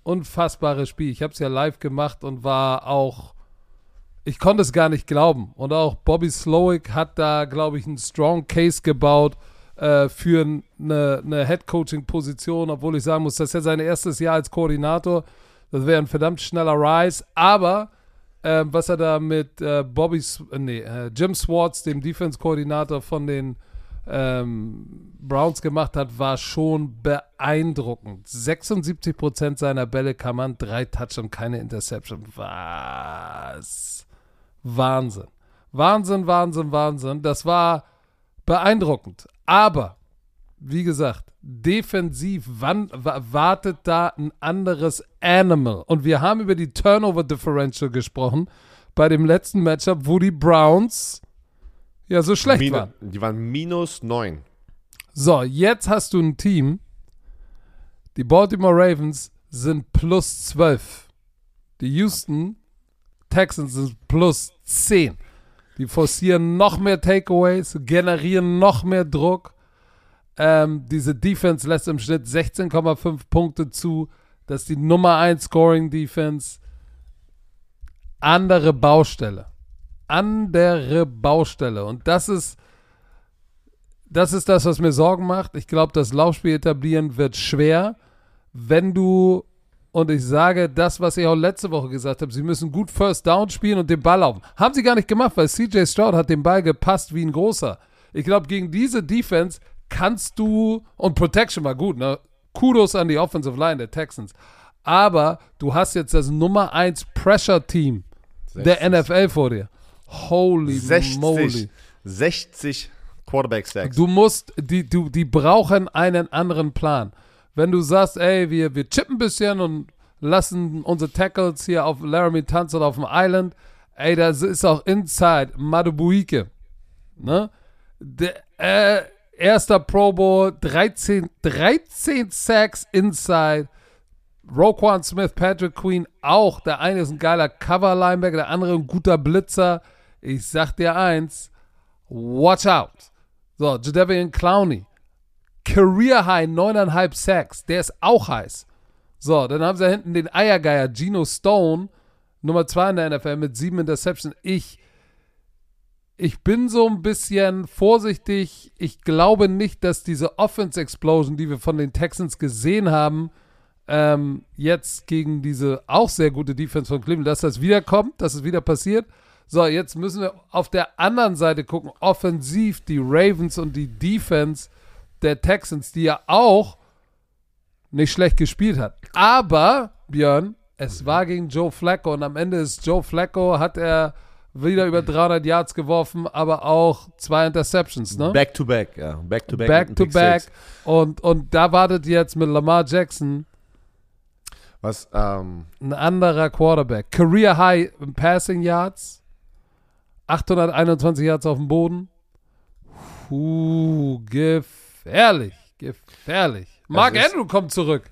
unfassbares Spiel. Ich habe es ja live gemacht und war auch ich konnte es gar nicht glauben. Und auch Bobby Slowick hat da, glaube ich, einen strong Case gebaut äh, für eine, eine Head-Coaching-Position, obwohl ich sagen muss, das ist ja sein erstes Jahr als Koordinator. Das wäre ein verdammt schneller Rise. Aber ähm, was er da mit äh, Bobby, äh, nee, äh, Jim Swartz, dem Defense-Koordinator von den ähm, Browns gemacht hat, war schon beeindruckend. 76% seiner Bälle kann man, drei Touchdowns, keine Interception. Was? Wahnsinn. Wahnsinn, Wahnsinn, Wahnsinn. Das war beeindruckend. Aber, wie gesagt, defensiv wann, wa- wartet da ein anderes Animal. Und wir haben über die Turnover Differential gesprochen bei dem letzten Matchup, wo die Browns ja so schlecht Minu- waren. Die waren minus 9. So, jetzt hast du ein Team. Die Baltimore Ravens sind plus 12. Die Houston Texans sind plus 10. Die forcieren noch mehr Takeaways, generieren noch mehr Druck. Ähm, diese Defense lässt im Schnitt 16,5 Punkte zu. Das ist die Nummer 1 Scoring Defense. Andere Baustelle. Andere Baustelle. Und das ist das ist das, was mir Sorgen macht. Ich glaube, das Laufspiel etablieren wird schwer, wenn du, und ich sage das, was ich auch letzte Woche gesagt habe, sie müssen gut First Down spielen und den Ball laufen. Haben sie gar nicht gemacht, weil CJ Stroud hat den Ball gepasst wie ein großer. Ich glaube, gegen diese Defense kannst du, und Protection war gut, ne? Kudos an die Offensive Line der Texans. Aber du hast jetzt das Nummer 1 Pressure Team der 60. NFL vor dir. Holy 60, moly. 60 Quarterback Stacks. Du musst, die, du, die brauchen einen anderen Plan. Wenn du sagst, ey, wir, wir chippen ein bisschen und lassen unsere Tackles hier auf Laramie tanzen auf dem Island. Ey, das ist auch Inside Madubuike. Ne? Der, äh, erster Pro Bowl, 13, 13 Sacks Inside. Roquan Smith, Patrick Queen auch. Der eine ist ein geiler Cover-Linebacker, der andere ein guter Blitzer. Ich sag dir eins, watch out. So, Jadavian Clowney, Career High, 9,5 Sacks. Der ist auch heiß. So, dann haben sie hinten den Eiergeier Gino Stone, Nummer 2 in der NFL mit 7 Interceptions. Ich, ich bin so ein bisschen vorsichtig. Ich glaube nicht, dass diese Offense Explosion, die wir von den Texans gesehen haben, ähm, jetzt gegen diese auch sehr gute Defense von Cleveland, dass das wiederkommt, dass es wieder passiert. So, jetzt müssen wir auf der anderen Seite gucken, offensiv die Ravens und die Defense der Texans, die ja auch nicht schlecht gespielt hat. Aber, Björn, es war gegen Joe Flacco und am Ende ist Joe Flacco, hat er wieder über 300 Yards geworfen, aber auch zwei Interceptions, ne? Back to back, ja. Back to back. Back to back. Und, und da wartet jetzt mit Lamar Jackson Was, ähm, ein anderer Quarterback. Career High in Passing Yards. 821 Yards auf dem Boden. Puh, gefährlich. Gefährlich. Mark Andrews kommt zurück.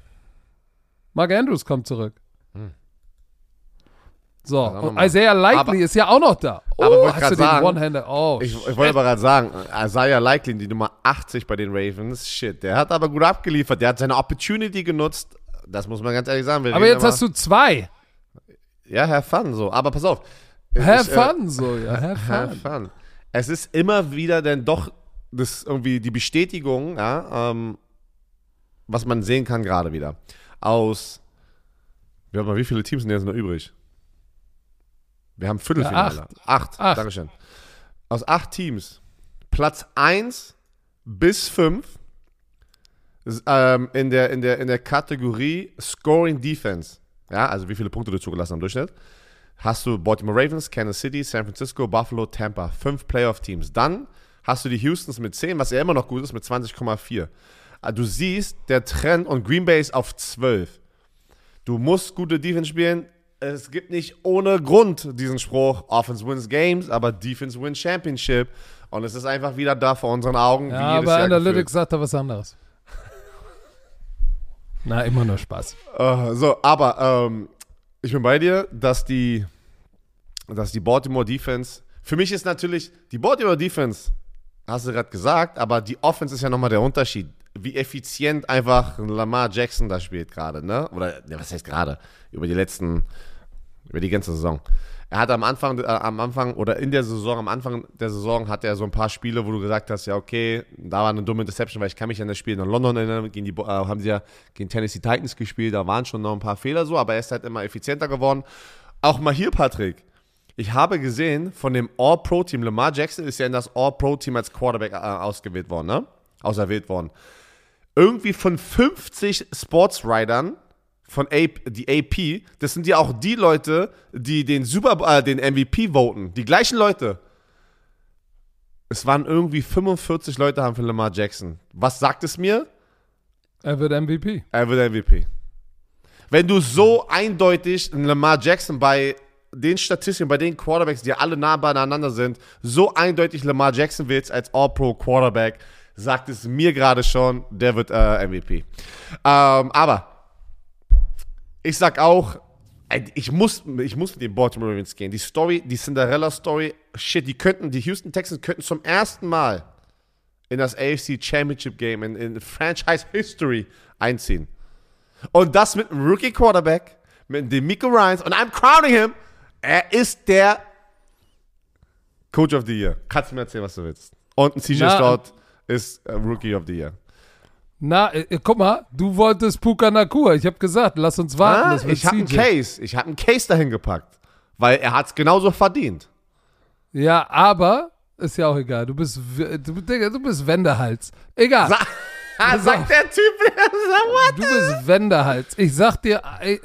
Mark Andrews kommt zurück. So, und. Isaiah Likely Aber- ist ja auch noch da. Oh, Aber wollte hast du den One-Hander? Oh, ich, ich wollte aber gerade sagen, Isaiah Likely, die Nummer 80 bei den Ravens, shit, der hat aber gut abgeliefert. Der hat seine Opportunity genutzt. Das muss man ganz ehrlich sagen. Aber jetzt hast du zwei. Ja, have fun, so. Aber pass auf. Have Ich, äh, fun, so, ja, have Have fun. fun. Es ist immer wieder denn doch das irgendwie die Bestätigung, ja, ähm, was man sehen kann gerade wieder. Aus, mal, wie viele Teams sind jetzt noch übrig? Wir haben Viertelfinale. Ja, acht. Acht. Dankeschön. Aus acht Teams, Platz 1 bis 5 ähm, in, der, in, der, in der Kategorie Scoring Defense. Ja, also wie viele Punkte du zugelassen hast im Durchschnitt hast du Baltimore Ravens, Kansas City, San Francisco, Buffalo, Tampa. Fünf Playoff-Teams. Dann hast du die Houstons mit 10, was ja immer noch gut ist, mit 20,4. Ah, Du siehst, der Trend und Green Bay ist auf 12. Du musst gute Defense spielen. Es gibt nicht ohne Grund diesen Spruch, Offense wins Games, aber Defense wins Championship. Und es ist einfach wieder da vor unseren Augen. Ja, wie jedes aber Jahr Analytics sagt da was anderes. Na, immer nur Spaß. Äh, so, aber ähm, ich bin bei dir, dass die, dass die Baltimore Defense, für mich ist natürlich, die Baltimore Defense, hast du gerade gesagt, aber die Offense ist ja nochmal der Unterschied. Wie effizient einfach Lamar Jackson da spielt gerade, ne? Oder, ne, was heißt gerade? Über die letzten, über die ganze Saison. Er hat am Anfang, äh, am Anfang oder in der Saison, am Anfang der Saison hat er so ein paar Spiele, wo du gesagt hast, ja okay, da war eine dumme Interception, weil ich kann mich an das Spiel in London erinnern, gegen die, äh, haben sie ja gegen Tennessee Titans gespielt, da waren schon noch ein paar Fehler so, aber er ist halt immer effizienter geworden. Auch mal hier, Patrick, ich habe gesehen, von dem All-Pro-Team, Lamar Jackson ist ja in das All-Pro-Team als Quarterback äh, ausgewählt worden, ne? Auserwählt worden. Irgendwie von 50 Sportsridern von AP, die AP, das sind ja auch die Leute, die den Super äh, den MVP voten. Die gleichen Leute. Es waren irgendwie 45 Leute haben für Lamar Jackson. Was sagt es mir? Er wird MVP. Er wird MVP. Wenn du so eindeutig Lamar Jackson bei den Statistiken, bei den Quarterbacks, die alle nah beieinander sind, so eindeutig Lamar Jackson willst als All-Pro Quarterback, sagt es mir gerade schon, der wird äh, MVP. Ähm, aber ich sag auch, ey, ich muss, ich muss mit den Baltimore Ravens gehen. Die Story, die Cinderella-Story, shit, die könnten, die Houston Texans könnten zum ersten Mal in das AFC Championship Game in, in Franchise History einziehen. Und das mit einem Rookie Quarterback, mit dem Miko Ryans und I'm crowning him. Er ist der Coach of the Year. Kannst du mir erzählen, was du willst. Und ein CJ Stroud ist äh, Rookie of the Year. Na, äh, äh, guck mal, du wolltest Puka Nakua. Ich habe gesagt, lass uns warten. Ah, ich habe einen. Case. Ich habe einen Case dahin gepackt. Weil er hat es genauso verdient. Ja, aber ist ja auch egal. Du bist, du, Digga, du bist Wendehals. Egal. Sa ah, sagt der Typ, what? Du bist Wendehals. Ich sag dir, ey,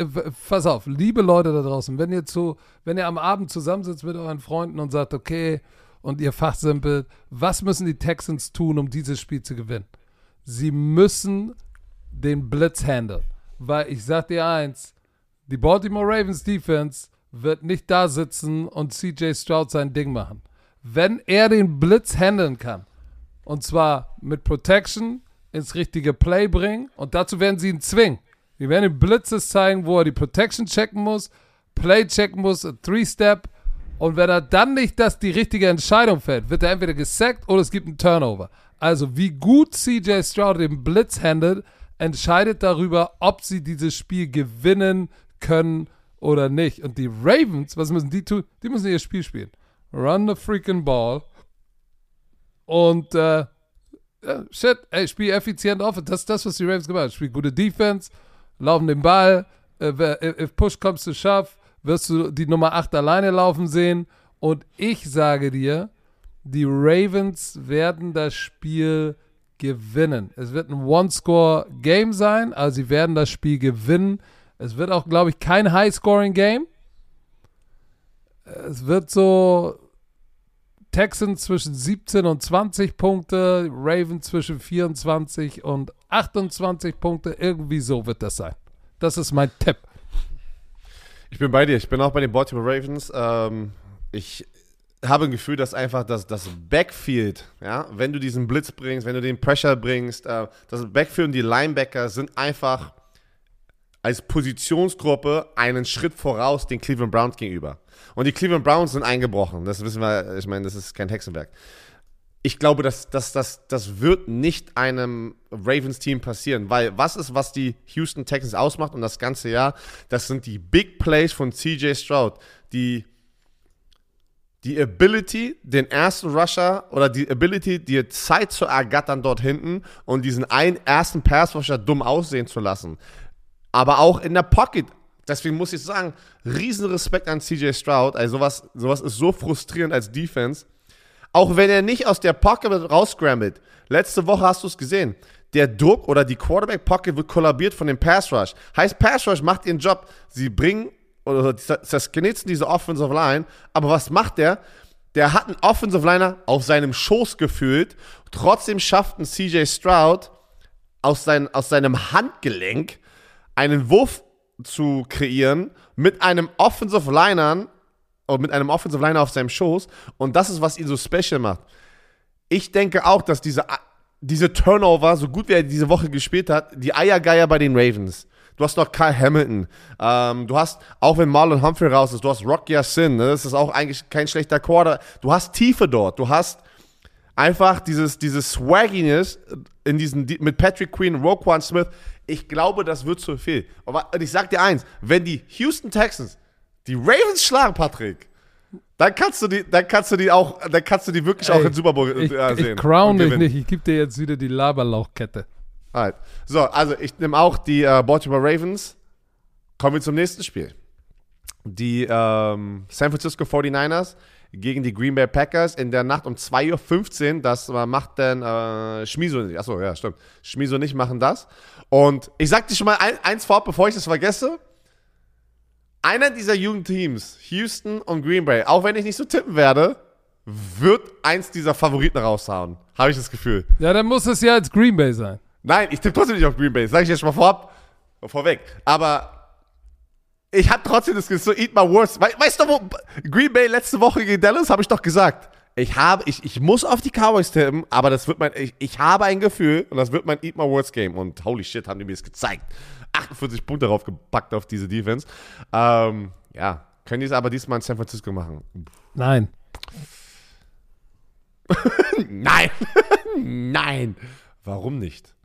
pass auf, liebe Leute da draußen, wenn ihr zu, wenn ihr am Abend zusammensitzt mit euren Freunden und sagt, okay, und ihr fachsimpelt, was müssen die Texans tun, um dieses Spiel zu gewinnen? Sie müssen den Blitz handeln. Weil ich sag dir eins, Die Baltimore Ravens Defense wird nicht da sitzen und CJ Stroud sein Ding machen. Wenn er den Blitz handeln kann, und zwar mit Protection ins richtige Play bringen, und dazu werden sie ihn zwingen. Die werden ihm Blitzes zeigen, wo er die Protection checken muss, Play checken muss, Three-Step. Und wenn er dann nicht das die richtige Entscheidung fällt, wird er entweder gesackt oder es gibt einen Turnover. Also wie gut CJ Stroud den Blitz handelt, entscheidet darüber, ob sie dieses Spiel gewinnen können oder nicht. Und die Ravens, was müssen die tun? Die müssen ihr Spiel spielen. Run the freaking ball. Und äh, shit, ey, spiel effizient auf. Das ist das, was die Ravens gemacht haben. Spiel gute Defense, laufen den Ball. Äh, if push comes to shove, wirst du die Nummer 8 alleine laufen sehen. Und ich sage dir, die Ravens werden das Spiel gewinnen. Es wird ein One-Score-Game sein, also sie werden das Spiel gewinnen. Es wird auch, glaube ich, kein High-Scoring-Game. Es wird so Texans zwischen 17 und 20 Punkte, Ravens zwischen 24 und 28 Punkte. Irgendwie so wird das sein. Das ist mein Tipp. Ich bin bei dir. Ich bin auch bei den Baltimore Ravens. Ähm, ich habe ein Gefühl, dass einfach das, das Backfield, ja, wenn du diesen Blitz bringst, wenn du den Pressure bringst, äh, das Backfield und die Linebacker sind einfach als Positionsgruppe einen Schritt voraus den Cleveland Browns gegenüber. Und die Cleveland Browns sind eingebrochen. Das wissen wir, ich meine, das ist kein Hexenwerk. Ich glaube, dass, dass, dass, das wird nicht einem Ravens-Team passieren, weil was ist, was die Houston Texans ausmacht und das ganze Jahr? Das sind die Big Plays von CJ Stroud, die die Ability, den ersten Rusher oder die Ability, dir Zeit zu ergattern dort hinten und diesen einen ersten Pass-Rusher dumm aussehen zu lassen. Aber auch in der Pocket. Deswegen muss ich sagen, riesen Respekt an CJ Stroud. Also sowas, sowas ist so frustrierend als Defense. Auch wenn er nicht aus der Pocket rausscrambled. Letzte Woche hast du es gesehen. Der Druck oder die Quarterback-Pocket wird kollabiert von dem Pass-Rush. Heißt, Pass-Rush macht ihren Job. Sie bringen oder zersknitzen diese Offensive Line. Aber was macht der? Der hat einen Offensive Liner auf seinem Schoß gefühlt. Trotzdem schafft ein CJ Stroud aus, sein, aus seinem Handgelenk einen Wurf zu kreieren mit einem Offensive Liner mit einem Offensive Liner auf seinem Schoß. Und das ist, was ihn so special macht. Ich denke auch, dass diese, diese Turnover, so gut wie er diese Woche gespielt hat, die Eiergeier bei den Ravens. Du hast noch Kyle Hamilton. Ähm, du hast, auch wenn Marlon Humphrey raus ist, du hast Rock Yassin. Ne? Das ist auch eigentlich kein schlechter Quarter. Du hast Tiefe dort. Du hast einfach dieses, dieses Swagginess in diesen, mit Patrick Queen, Roquan Smith. Ich glaube, das wird zu viel. Aber ich sag dir eins, wenn die Houston Texans die Ravens schlagen, Patrick, dann kannst du die, dann kannst du die auch, dann kannst du die wirklich Ey, auch in Super Bowl ich, äh, sehen. Ich crown dich nicht, ich gebe dir jetzt wieder die Laberlauchkette. Alright. So, also ich nehme auch die äh, Baltimore Ravens. Kommen wir zum nächsten Spiel. Die ähm, San Francisco 49ers gegen die Green Bay Packers in der Nacht um 2.15 Uhr. Das macht dann äh, Schmiso nicht. Achso, ja, stimmt. Schmiso nicht machen das. Und ich sag dir schon mal ein, eins vor, bevor ich das vergesse. Einer dieser Jugendteams, Houston und Green Bay, auch wenn ich nicht so tippen werde, wird eins dieser Favoriten raushauen. Habe ich das Gefühl. Ja, dann muss es ja als Green Bay sein. Nein, ich tippe trotzdem nicht auf Green Bay. Sag ich jetzt schon mal vorab, vorweg. Aber ich habe trotzdem das Gefühl, so eat my. We weißt du, wo Green Bay letzte Woche gegen Dallas habe ich doch gesagt. Ich habe, ich, ich muss auf die Cowboys tippen, aber das wird mein, ich, ich habe ein Gefühl und das wird mein Eat My Worst Game. Und holy shit, haben die mir das gezeigt. 48 Punkte drauf gepackt auf diese Defense. Ähm, ja, können die es aber diesmal in San Francisco machen? Nein. Nein. Nein. Warum nicht?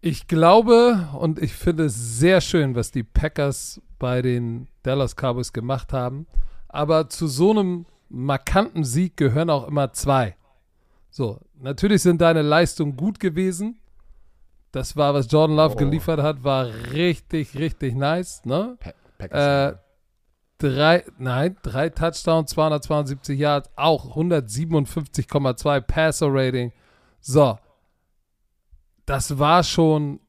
Ich glaube und ich finde es sehr schön, was die Packers bei den Dallas Cowboys gemacht haben. Aber zu so einem markanten Sieg gehören auch immer zwei. So, natürlich sind deine Leistungen gut gewesen. Das war, was Jordan Love oh. geliefert hat, war richtig, richtig nice. Ne? Äh, drei, nein, drei Touchdowns, 272 Yards, auch 157,2 Passer-Rating. So, das war schon,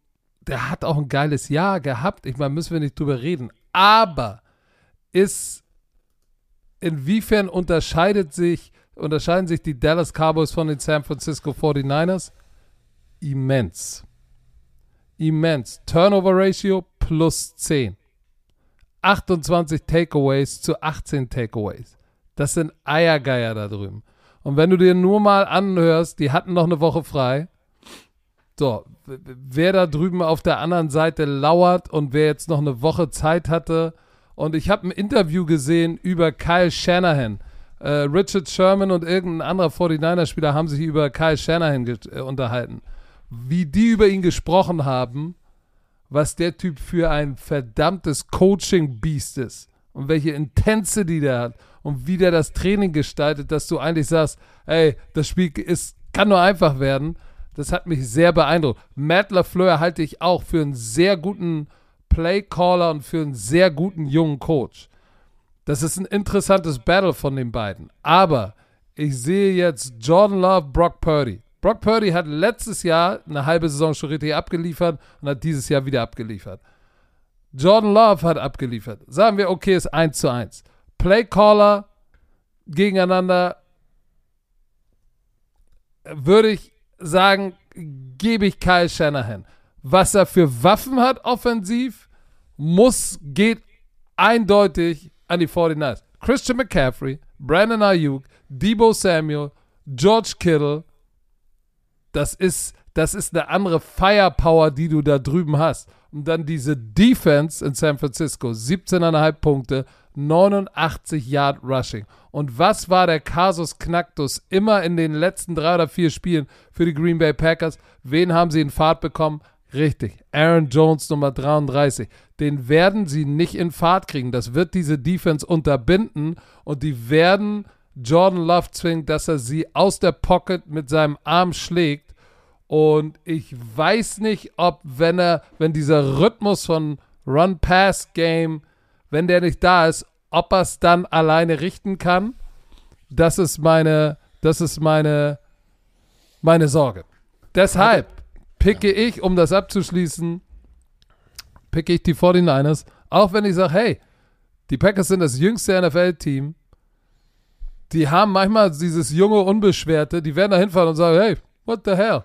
der hat auch ein geiles Jahr gehabt. Ich meine, müssen wir nicht drüber reden. Aber ist, inwiefern unterscheidet sich, unterscheiden sich die Dallas Cowboys von den San Francisco 49ers? Immens. Immens. Turnover Ratio plus 10. 28 Takeaways zu 18 Takeaways. Das sind Eiergeier da drüben. Und wenn du dir nur mal anhörst, die hatten noch eine Woche frei. So, wer da drüben auf der anderen Seite lauert und wer jetzt noch eine Woche Zeit hatte. Und ich habe ein Interview gesehen über Kyle Shanahan. Äh, Richard Sherman und irgendein anderer 49er-Spieler haben sich über Kyle Shanahan äh, unterhalten. Wie die über ihn gesprochen haben, was der Typ für ein verdammtes Coaching-Beast ist und welche Intensity der hat und wie der das Training gestaltet, dass du eigentlich sagst, ey, das Spiel ist, kann nur einfach werden. Das hat mich sehr beeindruckt. Matt LaFleur halte ich auch für einen sehr guten Playcaller und für einen sehr guten jungen Coach. Das ist ein interessantes Battle von den beiden. Aber ich sehe jetzt Jordan Love, Brock Purdy. Brock Purdy hat letztes Jahr eine halbe Saison schon richtig abgeliefert und hat dieses Jahr wieder abgeliefert. Jordan Love hat abgeliefert. Sagen wir, okay, ist 1 zu 1. Playcaller gegeneinander würde ich sagen, gebe ich Kyle Shanahan. Was er für Waffen hat offensiv, muss, geht eindeutig an die 49ers. Christian McCaffrey, Brandon Ayuk, Debo Samuel, George Kittle. Das ist, das ist eine andere Firepower, die du da drüben hast. Und dann diese Defense in San Francisco, 17,5 Punkte, 89 Yard Rushing. Und was war der Kasus Knacktus immer in den letzten drei oder vier Spielen für die Green Bay Packers? Wen haben sie in Fahrt bekommen? Richtig, Aaron Jones Nummer 33. Den werden sie nicht in Fahrt kriegen. Das wird diese Defense unterbinden und die werden Jordan Love zwingen, dass er sie aus der Pocket mit seinem Arm schlägt. Und ich weiß nicht, ob, wenn er, wenn dieser Rhythmus von Run-Pass-Game, wenn der nicht da ist, ob er es dann alleine richten kann. Das ist meine, das ist meine, meine Sorge. Deshalb picke ich, um das abzuschließen, picke ich die 49ers, auch wenn ich sage, hey, die Packers sind das jüngste NFL-Team. Die haben manchmal dieses junge Unbeschwerte, die werden da hinfahren und sagen, hey, what the hell?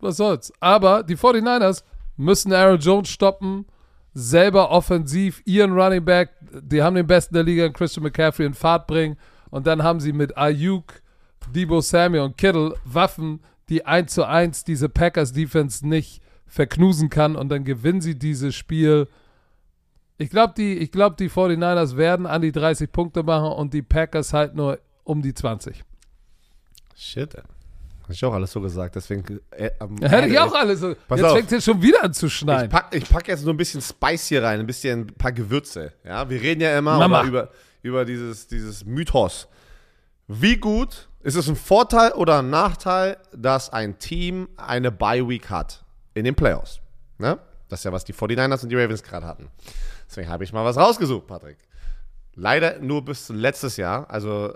Was soll's? Aber die 49ers müssen Aaron Jones stoppen, selber offensiv ihren Running Back, die haben den besten der Liga, Christian McCaffrey, in Fahrt bringen. Und dann haben sie mit Ayuk, Debo Samuel und Kittle Waffen, die 1 zu 1 diese Packers Defense nicht verknusen kann und dann gewinnen sie dieses Spiel. Ich glaube, die, glaub, die 49ers werden an die 30 Punkte machen und die Packers halt nur um die 20. Shit. Habe ich auch alles so gesagt, deswegen. Äh, ähm, Hätte ich auch alles so. Pass jetzt fängt es schon wieder an zu schneiden. Ich packe pack jetzt nur ein bisschen Spice hier rein, ein bisschen ein paar Gewürze. Ja, wir reden ja immer über, über dieses, dieses Mythos. Wie gut ist es ein Vorteil oder ein Nachteil, dass ein Team eine Bye Week hat? in den Playoffs. Ne? Das ist ja, was die 49ers und die Ravens gerade hatten. Deswegen habe ich mal was rausgesucht, Patrick. Leider nur bis letztes Jahr, also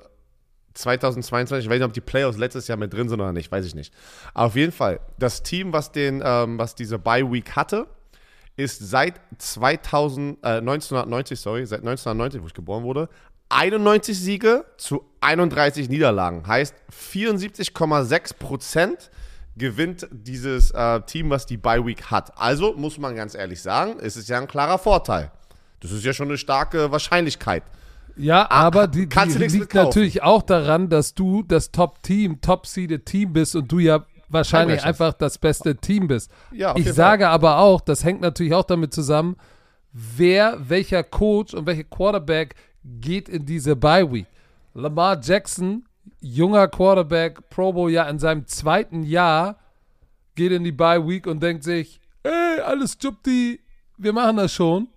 2022, ich weiß nicht, ob die Playoffs letztes Jahr mit drin sind oder nicht, weiß ich nicht. Auf jeden Fall, das Team, was, den, ähm, was diese Bye Week hatte, ist seit 2000, äh, 1990, sorry, seit 1990, wo ich geboren wurde, 91 Siege zu 31 Niederlagen. Heißt 74,6 Prozent gewinnt dieses äh, Team, was die Bye Week hat. Also muss man ganz ehrlich sagen, es ist ja ein klarer Vorteil. Das ist ja schon eine starke Wahrscheinlichkeit. Ja, ah, aber die, die liegt natürlich auch daran, dass du das Top-Team, Top-Seeded Team bist und du ja wahrscheinlich einfach das beste Team bist. Ja, ich sage Fall. aber auch, das hängt natürlich auch damit zusammen, wer, welcher Coach und welcher Quarterback geht in diese Bye Week. Lamar Jackson junger Quarterback, Pro Bowl ja in seinem zweiten Jahr, geht in die Bye Week und denkt sich, ey, alles Jupti, wir machen das schon.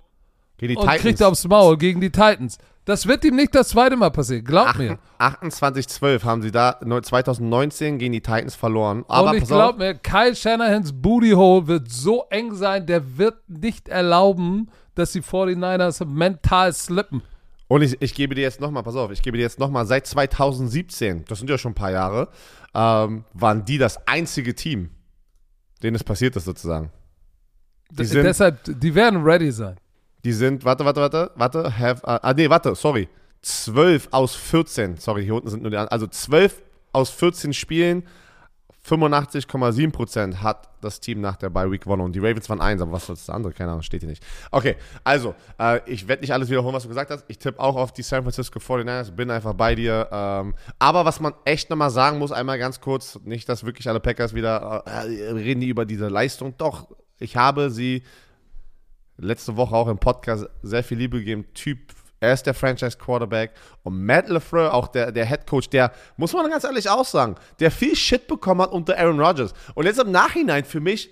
Gegen die und Titans. kriegt aufs Maul gegen die Titans. Das wird ihm nicht das zweite Mal passieren, glaub mir. 28-12 haben sie da 2019 gegen die Titans verloren. Aber und ich glaub mir, Kyle Shanahans Booty Hole wird so eng sein, der wird nicht erlauben, dass die 49ers mental slippen. Und ich, ich gebe dir jetzt nochmal, pass auf, ich gebe dir jetzt nochmal, seit 2017, das sind ja schon ein paar Jahre, ähm, waren die das einzige Team, denen es passiert ist sozusagen. Die sind, deshalb, die werden ready sein. Die sind, warte, warte, warte, warte, have, ah, nee, warte, sorry. 12 aus 14, sorry, hier unten sind nur die, also 12 aus 14 Spielen 85,7% hat das Team nach der Bye Week gewonnen. Und die Ravens waren eins, aber was soll das andere? Keine Ahnung, steht hier nicht. Okay, also, äh, ich werde nicht alles wiederholen, was du gesagt hast. Ich tippe auch auf die San Francisco 49ers, bin einfach bei dir. Ähm, aber was man echt nochmal sagen muss, einmal ganz kurz, nicht, dass wirklich alle Packers wieder äh, reden die über diese Leistung. Doch, ich habe sie letzte Woche auch im Podcast sehr viel Liebe gegeben. Typ er ist der Franchise Quarterback. Und Matt LeFleur, auch der, der Head Coach, der, muss man ganz ehrlich auch sagen, der viel Shit bekommen hat unter Aaron Rodgers. Und jetzt im Nachhinein für mich,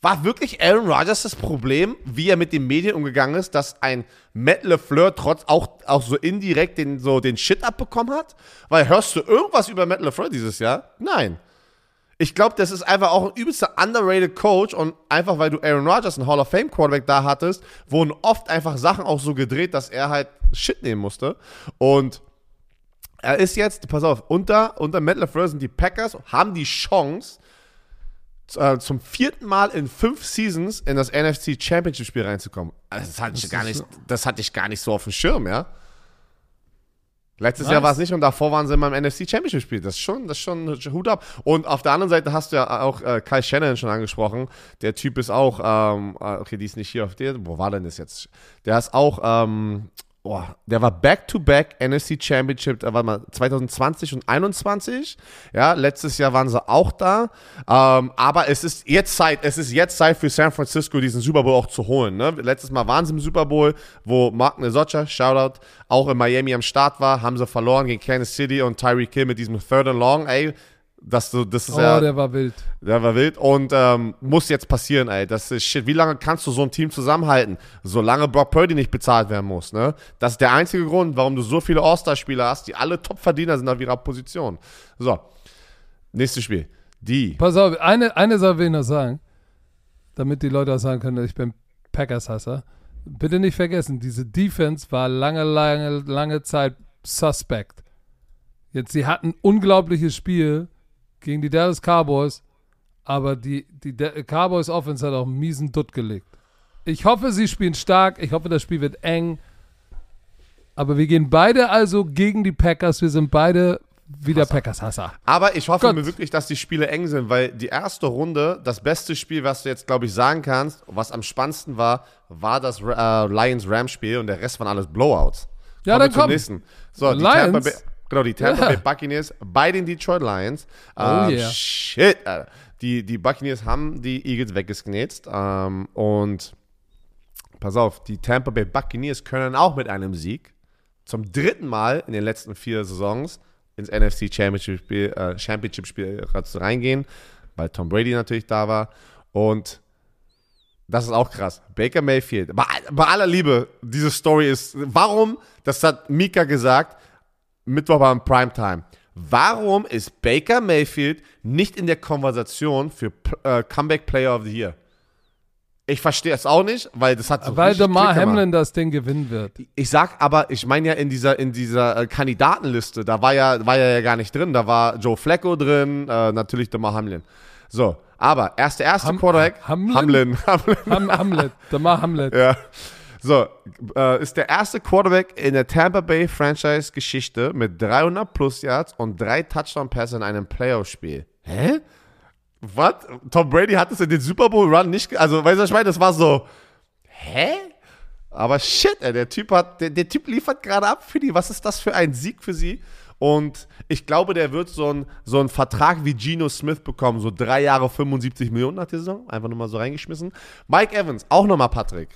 war wirklich Aaron Rodgers das Problem, wie er mit den Medien umgegangen ist, dass ein Matt LeFleur trotz auch, auch so indirekt den, so den Shit abbekommen hat? Weil hörst du irgendwas über Matt LeFleur dieses Jahr? Nein. Ich glaube, das ist einfach auch ein übelster underrated Coach und einfach weil du Aaron Rodgers, einen Hall of Fame Quarterback da hattest, wurden oft einfach Sachen auch so gedreht, dass er halt Shit nehmen musste. Und er ist jetzt, pass auf, unter, unter Matt LaFleur sind die Packers, haben die Chance, äh, zum vierten Mal in fünf Seasons in das NFC Championship Spiel reinzukommen. Also das, hatte ich gar nicht, das hatte ich gar nicht so auf dem Schirm, ja. Letztes nice. Jahr war es nicht und davor waren sie immer im NFC Championship Spiel. Das ist schon, das ist schon Hut ab. Und auf der anderen Seite hast du ja auch äh, Kai Shannon schon angesprochen. Der Typ ist auch, ähm, äh, okay, die ist nicht hier auf der, wo war denn das jetzt? Der ist auch ähm, oh, der war Back-to-Back -back NFC Championship, da war mal 2020 und 21. Ja, letztes Jahr waren sie auch da. Ähm, aber es ist jetzt Zeit, es ist jetzt Zeit für San Francisco, diesen Super Bowl auch zu holen. Ne? Letztes Mal waren sie im Super Bowl, wo Mark Nesocha, Shoutout, auch in Miami am Start war, haben sie verloren gegen Kansas City und Tyreek Hill mit diesem Third and Long, ey dass du, das ist oh, ja, der war wild. Der war wild und ähm, muss jetzt passieren, ey. Das ist shit. Wie lange kannst du so ein Team zusammenhalten? Solange Brock Purdy nicht bezahlt werden muss, ne? Das ist der einzige Grund, warum du so viele All-Star-Spieler hast, die alle Top-Verdiener sind auf ihrer Position. So. Nächstes Spiel. Die. Pass auf, eine, eine Sache will ich noch sagen, damit die Leute auch sagen können, ich bin Packers-Hasser. Bitte nicht vergessen, diese Defense war lange, lange, lange Zeit suspect. Jetzt, sie hatten ein unglaubliches Spiel gegen die Dallas Cowboys, aber die, die Cowboys Offense hat auch einen miesen Dutt gelegt. Ich hoffe, sie spielen stark. Ich hoffe, das Spiel wird eng. Aber wir gehen beide also gegen die Packers. Wir sind beide wieder Packers-Hasser. Aber ich hoffe Gott. mir wirklich, dass die Spiele eng sind, weil die erste Runde, das beste Spiel, was du jetzt, glaube ich, sagen kannst, was am spannendsten war, war das äh, Lions-Rams-Spiel und der Rest waren alles Blowouts. Ja, Kommen dann komm. Nächsten. So, Lions. die Tampa Bay Genau, die Tampa. Bay Buccaneers bei den Detroit Lions. Oh ähm, yeah. Shit, Alter. Die, die Buccaneers haben die Eagles weggesknetzt. Ähm, und pass auf, die Tampa Bay Buccaneers können auch mit einem Sieg zum dritten Mal in den letzten vier Saisons ins NFC Championship Spiel, äh, Championship Spiel reingehen, weil Tom Brady natürlich da war. Und das ist auch krass. Baker Mayfield. Bei, bei aller Liebe, diese Story ist. Warum? Das hat Mika gesagt Mittwoch beim Primetime. Warum ist Baker Mayfield nicht in der Konversation für äh, Comeback Player of the Year? Ich verstehe es auch nicht, weil das hat so Weil Damar Hamlin das Ding gewinnen wird. Ich sag aber, ich meine ja in dieser, in dieser äh, Kandidatenliste, da war ja, war ja gar nicht drin. Da war Joe Flacco drin, äh, natürlich Damar Hamlin. So, aber erste, erste Ham Quarterback. Hamlin? Hamlin. Hamlin. Ham Hamlet. Damar Hamlet. Ja. So, äh, ist der erste Quarterback in der Tampa Bay Franchise-Geschichte mit 300 plus Yards und drei Touchdown-Pässe in einem Playoff-Spiel. Hä? Was? Tom Brady hat es in den Super Bowl-Run nicht. Also, weißt du, ich meine? Das war so. Hä? Aber shit, ey, der Typ hat, der, der Typ liefert gerade ab für die. Was ist das für ein Sieg für sie? Und ich glaube, der wird so einen so einen Vertrag wie Geno Smith bekommen. So drei Jahre 75 Millionen nach der Saison. Einfach nur mal so reingeschmissen. Mike Evans, auch nochmal Patrick.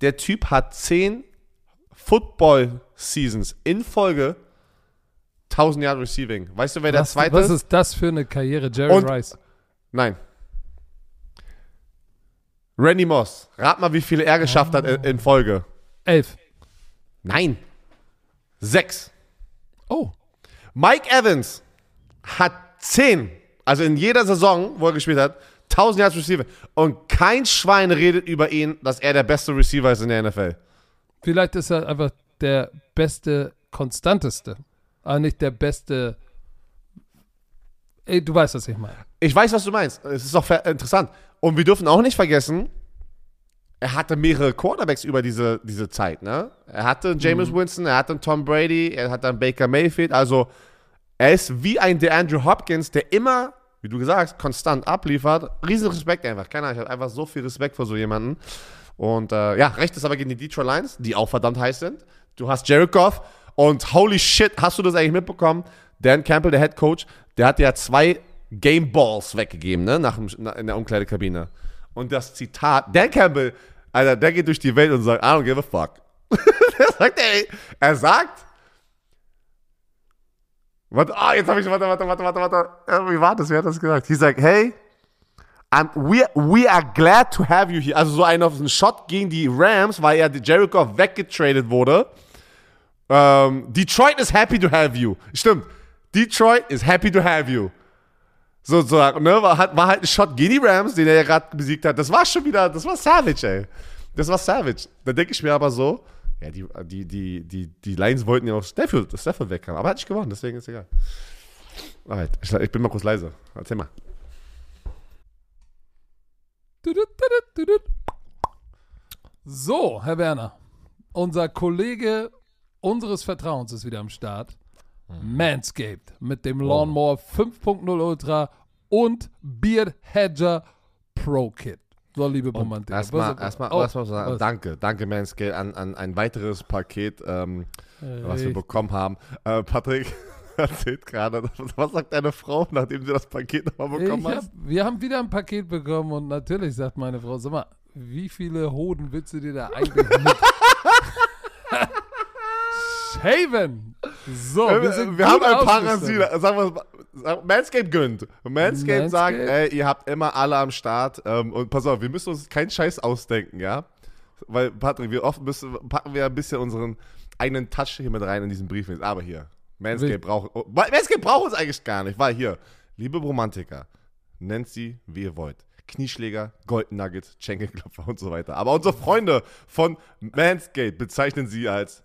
Der Typ hat zehn Football-Seasons in Folge 1000 Yard Receiving. Weißt du, wer was, der zweite ist? Was ist das für eine Karriere, Jerry Und, Rice? Nein. Randy Moss. Rat mal, wie viele er geschafft oh. hat in, in Folge. Elf. Nein. Sechs. Oh. Mike Evans hat zehn, also in jeder Saison, wo er gespielt hat, 1000 Yards Receiver. Und kein Schwein redet über ihn, dass er der beste Receiver ist in der NFL. Vielleicht ist er einfach der beste, konstanteste. Aber nicht der beste. Ey, du weißt, was ich meine. Ich weiß, was du meinst. Es ist auch interessant. Und wir dürfen auch nicht vergessen, er hatte mehrere Quarterbacks über diese, diese Zeit. Ne? Er hatte James mhm. Winston, er hatte Tom Brady, er hatte Baker Mayfield. Also Er ist wie ein DeAndre Hopkins, der immer, wie du gesagt konstant abliefert. Riesen Respekt einfach. Keine Ahnung, ich habe einfach so viel Respekt vor so jemanden. Und äh, ja, recht ist aber gegen die Detroit Lions, die auch verdammt heiß sind. Du hast Goff und holy shit, hast du das eigentlich mitbekommen? Dan Campbell, der Head Coach, der hat ja zwei Game Balls weggegeben, ne, nach, in der Umkleidekabine. Und das Zitat, Dan Campbell, Alter, der geht durch die Welt und sagt, I don't give a fuck. der sagt, ey, er sagt, warte, ah, jetzt habe ich, warte, warte, warte, warte, warte, wie war das, wie hat das gesagt? He sagt, hey, I'm, we, we are glad to have you here. Also so ein Shot gegen die Rams, weil ja Jericho weggetradet wurde. Um, ähm, Detroit is happy to have you. Stimmt. Detroit is happy to have you. Sozusagen, ne? War, war halt ein Shot gegen die Rams, den er ja gerade besiegt hat. Das war schon wieder, das war Savage, ey. Das war Savage. Da denke ich mir aber so, ja, die, die, die, die, die Lions wollten ja auf Stafford, Stafford wegkommen. Aber hat nicht gewonnen, deswegen ist egal. Alright, ich, ich bin mal kurz leise. Erzähl mal. So, Herr Werner, unser Kollege unseres Vertrauens ist wieder am Start. Mhm. Manscaped mit dem Lawnmower 5.0 Ultra und Beard Hedger Pro Kit. So, liebe Romantik. Erstmal, erstmal, oh, erstmal sagen, danke, danke Manscaped an, an ein weiteres Paket, ähm, was wir bekommen haben. Äh, Patrick, erzählt gerade. Was sagt deine Frau, nachdem sie das Paket nochmal bekommen hat? Wir haben wieder ein Paket bekommen und natürlich sagt meine Frau, sag mal, wie viele Hoden willst du dir da eigentlich mit shaven? So, wir, wir, sind wir haben ein Parasit. Sagen wir Manscaped gönnt. Manscaped, sagt, ey, ihr habt immer alle am Start. Ähm, und pass auf, wir müssen uns keinen Scheiß ausdenken, ja? Weil, Patrick, wir oft müssen, packen wir ein bisschen unseren eigenen Touch hier mit rein in diesen Brief. Aber hier, Manscaped braucht, oh, Manscaped braucht uns eigentlich gar nicht, weil hier, liebe Romantiker, nennt sie, wie ihr wollt. Knieschläger, Golden Nuggets, Schenkelklopfer und so weiter. Aber unsere Freunde von Manscaped bezeichnen sie als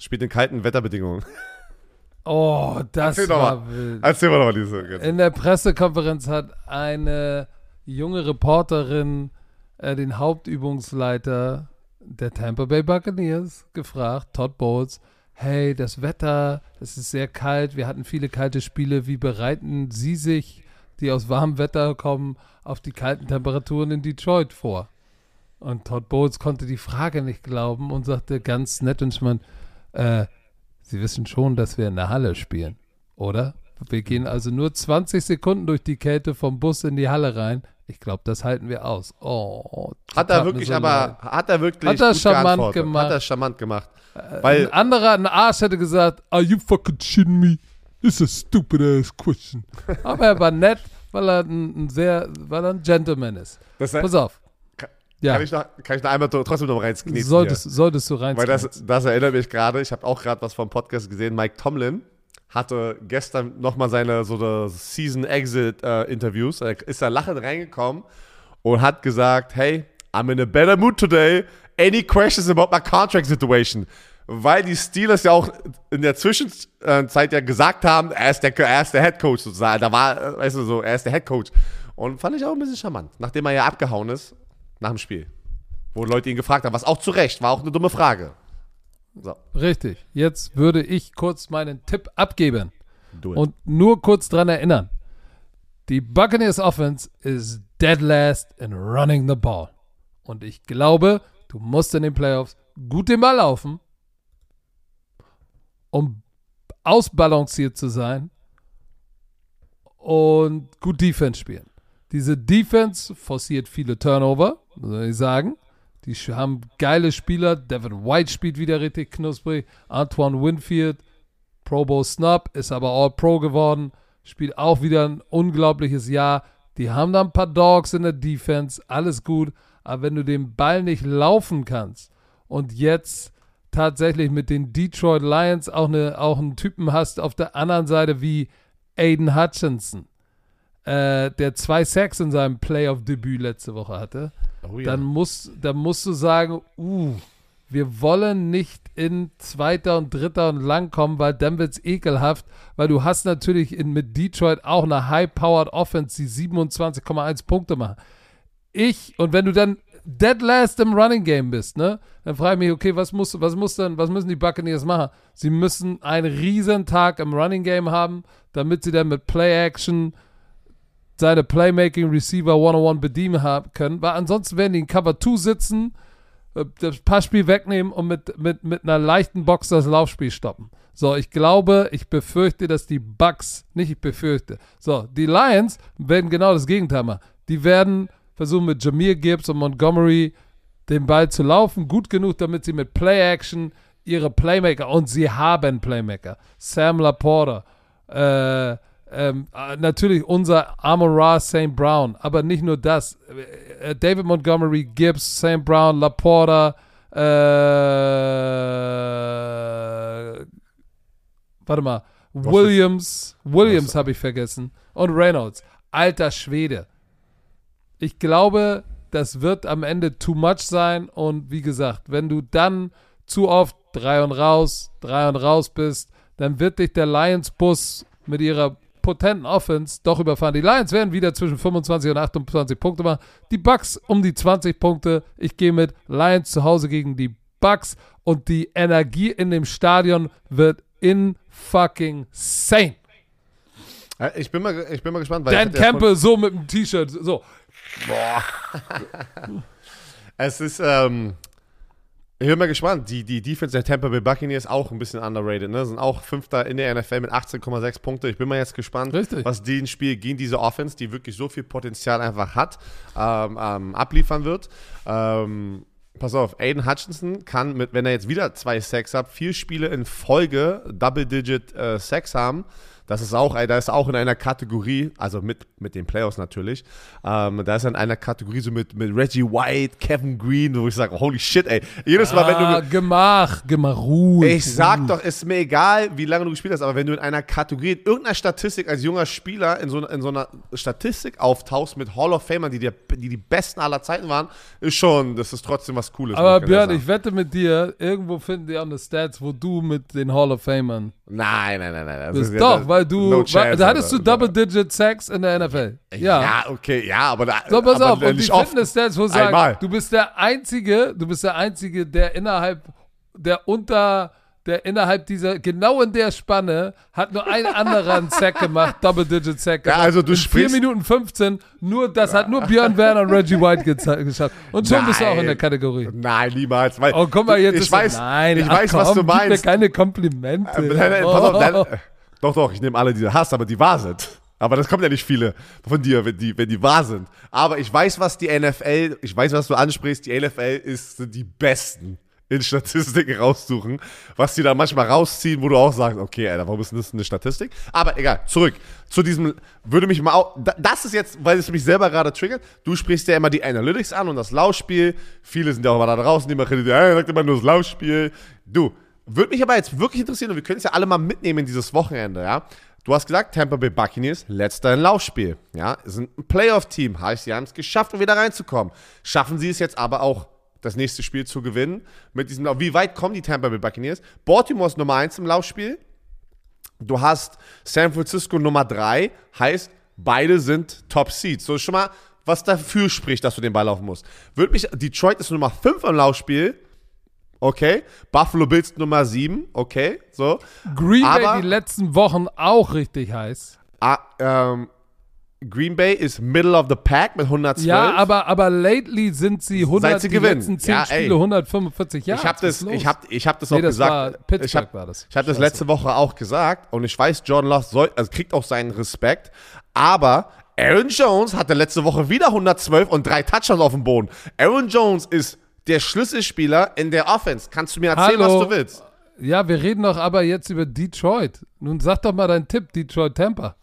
Spielt in kalten Wetterbedingungen. Oh, das Erzähl war mal. wild. Erzähl mal nochmal diese. Ganze. In der Pressekonferenz hat eine junge Reporterin äh, den Hauptübungsleiter der Tampa Bay Buccaneers gefragt, Todd Bowles, hey, das Wetter, es ist sehr kalt, wir hatten viele kalte Spiele, wie bereiten Sie sich, die aus warmem Wetter kommen, auf die kalten Temperaturen in Detroit vor? Und Todd Bowles konnte die Frage nicht glauben und sagte ganz nett und ich meine, äh, Sie wissen schon, dass wir in der Halle spielen, oder? Wir gehen also nur 20 Sekunden durch die Kälte vom Bus in die Halle rein. Ich glaube, das halten wir aus. Oh, Hat er wirklich so aber, leid. hat er wirklich Hat er gut charmant gemacht. Hat er charmant gemacht. Weil, Ein anderer, ein Arsch hätte gesagt, are you fucking shitting me? It's a stupid ass question. Aber er war nett, weil er ein, ein sehr, weil er ein Gentleman ist. das, Pass auf. Kann- Ja, kann, ich noch, kann ich noch einmal trotzdem noch reinkneten? solltest, solltest du rein. Weil das, das erinnert mich gerade, ich habe auch gerade was vom Podcast gesehen, Mike Tomlin hatte gestern nochmal seine so eine Season Exit äh, Interviews, er ist da lachend reingekommen und hat gesagt, hey, I'm in a better mood today, any questions about my contract situation? Weil die Steelers ja auch in der Zwischenzeit ja gesagt haben, er ist der, er ist der Head Coach sozusagen, da war, äh, weißt du so, er ist der Head Coach. Und fand ich auch ein bisschen charmant, nachdem er ja abgehauen ist nach dem Spiel. Wo Leute ihn gefragt haben, was auch zu Recht, war auch eine dumme Frage. So, Richtig. Jetzt würde ich kurz meinen Tipp abgeben und nur kurz dran erinnern. Die Buccaneers Offense is dead last in running the ball. Und ich glaube, du musst in den Playoffs gut den Ball laufen, um ausbalanciert zu sein und gut Defense spielen. Diese Defense forciert viele Turnover, soll ich sagen. Die haben geile Spieler. Devin White spielt wieder richtig knusprig. Antoine Winfield, Pro Bowl Snub, ist aber All-Pro geworden. Spielt auch wieder ein unglaubliches Jahr. Die haben da ein paar Dogs in der Defense, alles gut. Aber wenn du den Ball nicht laufen kannst und jetzt tatsächlich mit den Detroit Lions auch, eine, auch einen Typen hast auf der anderen Seite wie Aiden Hutchinson, äh, der zwei Sacks in seinem Playoff-Debüt letzte Woche hatte, Oh ja. dann, musst, dann musst du sagen, uh, wir wollen nicht in zweiter und dritter und lang kommen, weil dann wird es ekelhaft, weil du hast natürlich in, mit Detroit auch eine high-powered Offense, die 27,1 Punkte machen. Ich, und wenn du dann dead last im Running Game bist, ne, dann frage ich mich, okay, was muss, was muss denn, was müssen die Buccaneers machen? Sie müssen einen riesen Tag im Running Game haben, damit sie dann mit Play-Action seine Playmaking Receiver One-on-One bedienen haben können, weil ansonsten werden die in Cover 2 sitzen, äh, das Passspiel wegnehmen und mit, mit, mit einer leichten Box das Laufspiel stoppen. So, ich glaube, ich befürchte, dass die Bucks, nicht ich befürchte, so, die Lions werden genau das Gegenteil machen. Die werden versuchen mit Jameer Gibbs und Montgomery den Ball zu laufen, gut genug, damit sie mit Play-Action ihre Playmaker, und sie haben Playmaker, Sam Laporta, äh, ähm, äh, natürlich unser Amon Ra St. Brown, aber nicht nur das. Äh, David Montgomery, Gibbs, St. Brown, Laporta, äh, warte mal, Williams, Williams habe ich vergessen und Reynolds. Alter Schwede. Ich glaube, das wird am Ende too much sein und wie gesagt, wenn du dann zu oft drei und raus, drei und raus bist, dann wird dich der Lions-Bus mit ihrer potenten Offense doch überfahren. Die Lions werden wieder zwischen 25 und 28 Punkte machen. Die Bucks um die 20 Punkte. Ich gehe mit Lions zu Hause gegen die Bucks und die Energie in dem Stadion wird in fucking sane. Ich bin mal, ich bin mal gespannt, weil Dan Campbell so mit dem T-Shirt, so. von- es ist, ähm, ich bin mal gespannt. Die, die Defense der Tampa Bay Buccaneers auch ein bisschen underrated, ne? Sind auch Fünfter in der NFL mit 18,6 Punkte. Ich bin mal jetzt gespannt, Richtig. was den Spiel gegen diese Offense, die wirklich so viel Potenzial einfach hat, ähm, ähm, abliefern wird. Ähm, pass auf, Aiden Hutchinson kann mit, wenn er jetzt wieder zwei Sacks hat, vier Spiele in Folge Double-Digit äh, Sacks haben. Das ist auch, da ist auch in einer Kategorie, also mit, mit den Playoffs natürlich, ähm, da ist in einer Kategorie so mit, mit Reggie White, Kevin Green, wo ich sage, holy shit, ey. Jedes Mal, wenn du. Ah, Gemach, Gemach, Ruhe. Ich sag doch, ist mir egal, wie lange du gespielt hast, aber wenn du in einer Kategorie, in irgendeiner Statistik als junger Spieler in so, in so einer Statistik auftauchst mit Hall of Famern, die, die die besten aller Zeiten waren, ist schon, das ist trotzdem was Cooles. Aber Björn, ich wette mit dir, irgendwo finden die auch eine Stats, wo du mit den Hall of Famern. Nein, nein, nein, nein. Das ist, doch, das, weil du, no chance, da hattest du Alter. Double-Digit Sacks in der NFL. Ja. Ja, okay, ja, aber da. So, pass aber auf, und die. Fitness-Stats, wo sagen, Einmal. du bist der Einzige, du bist der Einzige, der innerhalb, der unter, der innerhalb dieser, genau in der Spanne, hat nur ein anderer einen Sack gemacht, Double-Digit Sack Ja, gemacht. also du in 4 sprichst- Minuten 15, nur, das hat nur Björn Werner und Reggie White geschafft. Und schon bist du auch in der Nein. Kategorie. Nein, niemals. Weil Oh, guck mal, jetzt ich ist weiß, nein, ich ach weiß, was komm, du Gib mir meinst. keine Komplimente. Äh, nein, nein, pass auf, Oh. nein, doch, doch, ich nehme alle, die du hast, aber die wahr sind. Aber das kommen ja nicht viele von dir, wenn die, wenn die wahr sind. Aber ich weiß, was die NFL, ich weiß, was du ansprichst, die NFL ist die Besten in Statistiken raussuchen, was die da manchmal rausziehen, wo du auch sagst, okay, Alter, warum ist das eine Statistik? Aber egal, zurück zu diesem, würde mich mal, au- da- das ist jetzt, weil es mich selber gerade triggert, du sprichst ja immer die Analytics an und das Laufspiel, viele sind ja auch immer da draußen, die machen, ja, sagt immer nur das Laufspiel. Du, würde mich aber jetzt wirklich interessieren und wir können es ja alle mal mitnehmen dieses Wochenende, ja. Du hast gesagt, Tampa Bay Buccaneers, letzter im Laufspiel. Ja, sind ein Playoff-Team. Heißt, sie haben es geschafft, um wieder reinzukommen. Schaffen sie es jetzt aber auch, das nächste Spiel zu gewinnen mit diesem Lauf. Wie weit kommen die Tampa Bay Buccaneers? Baltimore ist Nummer 1 im Laufspiel. Du hast San Francisco Nummer 3. Heißt, beide sind Top Seeds. So ist schon mal, was dafür spricht, dass du den Ball laufen musst. Würde mich, Detroit ist Nummer 5 im Laufspiel. Okay. Buffalo Bills Nummer 7. Okay. So. Green Bay Aber- die letzten Wochen auch richtig heiß. Ah, ähm, Green Bay ist Middle of the Pack mit 112. Ja, aber, aber lately sind sie 100, Seit sie die gewinnen. letzten 10 Ja. Spiele 145 Jahre. ich habe das, ich hab, ich hab das auch Nee, das gesagt. war Pittsburgh ich habe war das. ich hab das letzte Woche auch gesagt und ich weiß, Jordan Love soll, also kriegt auch seinen Respekt, aber Aaron Jones hatte letzte Woche wieder 112 und drei Touchdowns auf dem Boden. Aaron Jones ist der Schlüsselspieler in der Offense. Kannst du mir erzählen, Hallo. was du willst? Ja, wir reden doch aber jetzt über Detroit. Nun sag doch mal deinen Tipp, Detroit Tampa.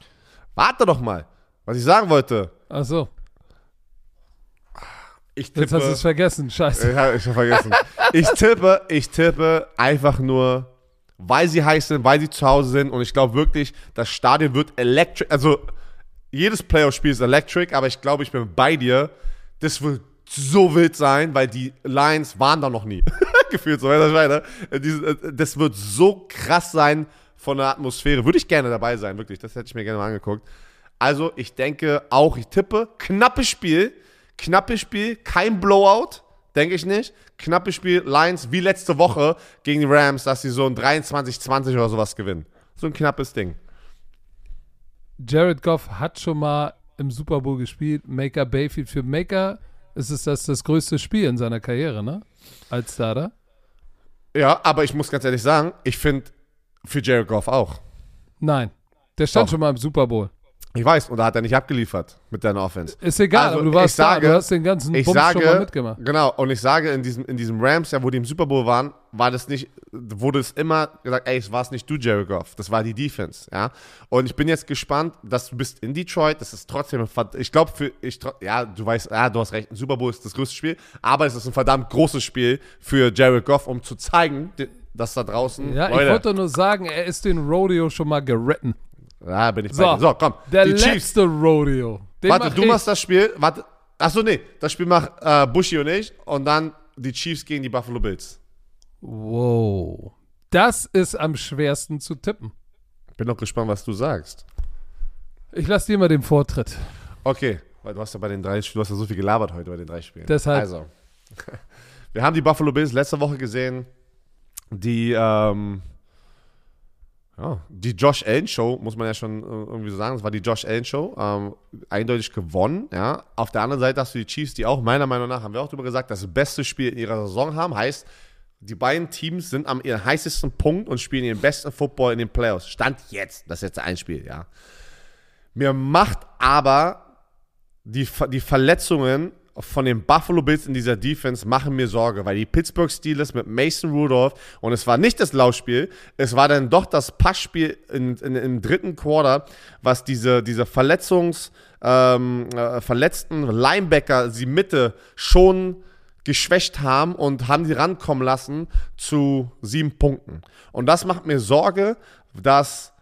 Warte doch mal, was ich sagen wollte. Achso, Ich jetzt hast du es vergessen. Scheiße. Ich habe vergessen. ich tippe, ich tippe einfach nur, weil sie heiß sind, weil sie zu Hause sind und ich glaube wirklich, das Stadion wird electric. Also jedes Playoff-Spiel ist electric, aber ich glaube, ich bin bei dir. Das wird so wild sein, weil die Lions waren da noch nie. Gefühlt so, meine? Diese- Das wird so krass sein von der Atmosphäre. Würde ich gerne dabei sein, wirklich. Das hätte ich mir gerne mal angeguckt. Also, ich denke auch, ich tippe, knappes Spiel, knappes Spiel, kein Blowout, denke ich nicht. Knappes Spiel, Lions wie letzte Woche gegen die Rams, dass sie so ein 23-20 oder sowas gewinnen. So ein knappes Ding. Jared Goff hat schon mal im Super Bowl gespielt. Maker Bayfield. Für Maker ist es das, das größte Spiel in seiner Karriere, ne? Als Starter. Ja, aber ich muss ganz ehrlich sagen, ich finde für Jared Goff auch. Nein. Der stand Doch. schon mal im Super Bowl. Ich weiß, und da hat er nicht abgeliefert mit deiner Offense. Ist egal, Also, aber du warst ich sage- da, du hast den ganzen Ich Bums sage, schon mal mitgemacht. genau, und ich sage, in diesem, in diesem Rams, ja, wo die im Super Bowl waren, war das nicht, wurde es immer gesagt, ey, es war es nicht du, Jared Goff, das war die Defense, ja. Und ich bin jetzt gespannt, dass du bist in Detroit, das ist trotzdem, ich glaube, für, ich, ja, du weißt, ja, du hast recht, ein Super Bowl ist das größte Spiel, aber es ist ein verdammt großes Spiel für Jared Goff, um zu zeigen, dass da draußen, Ja, ich Leute, wollte nur sagen, er ist den Rodeo schon mal geritten. Ja, bin ich So, bei dir. So, komm, Der die letzte Chiefs, Rodeo. Den Warte, mach du ich. machst das Spiel. Warte. Achso, nee. Das Spiel macht äh, Bushi und ich. Und dann die Chiefs gegen die Buffalo Bills. Wow. Das ist am schwersten zu tippen. Bin noch gespannt, was du sagst. Ich lasse dir mal den Vortritt. Okay. Weil du hast ja bei den drei du hast ja so viel gelabert heute bei den drei Spielen. Deshalb- Also. Wir haben die Buffalo Bills letzte Woche gesehen. Die, ähm, ja, die Josh Allen Show, muss man ja schon äh, irgendwie so sagen. Das war die Josh Allen Show. Ähm, eindeutig gewonnen, ja. Auf der anderen Seite hast du die Chiefs, die auch meiner Meinung nach, haben wir auch darüber gesagt, das beste Spiel in ihrer Saison haben. Heißt, die beiden Teams sind am ihren heißesten Punkt und spielen ihren besten Football in den Playoffs. Stand jetzt. Das ist jetzt ein Spiel, ja. Mir macht aber die, die Verletzungen von den Buffalo Bills in dieser Defense machen mir Sorge, weil die Pittsburgh Steelers mit Mason Rudolph, und es war nicht das Laufspiel, es war dann doch das Passspiel in, in, im dritten Quarter, was diese, diese Verletzungs, ähm, äh, verletzten Linebacker, die Mitte schon geschwächt haben und haben die rankommen lassen zu sieben Punkten. Und das macht mir Sorge, dass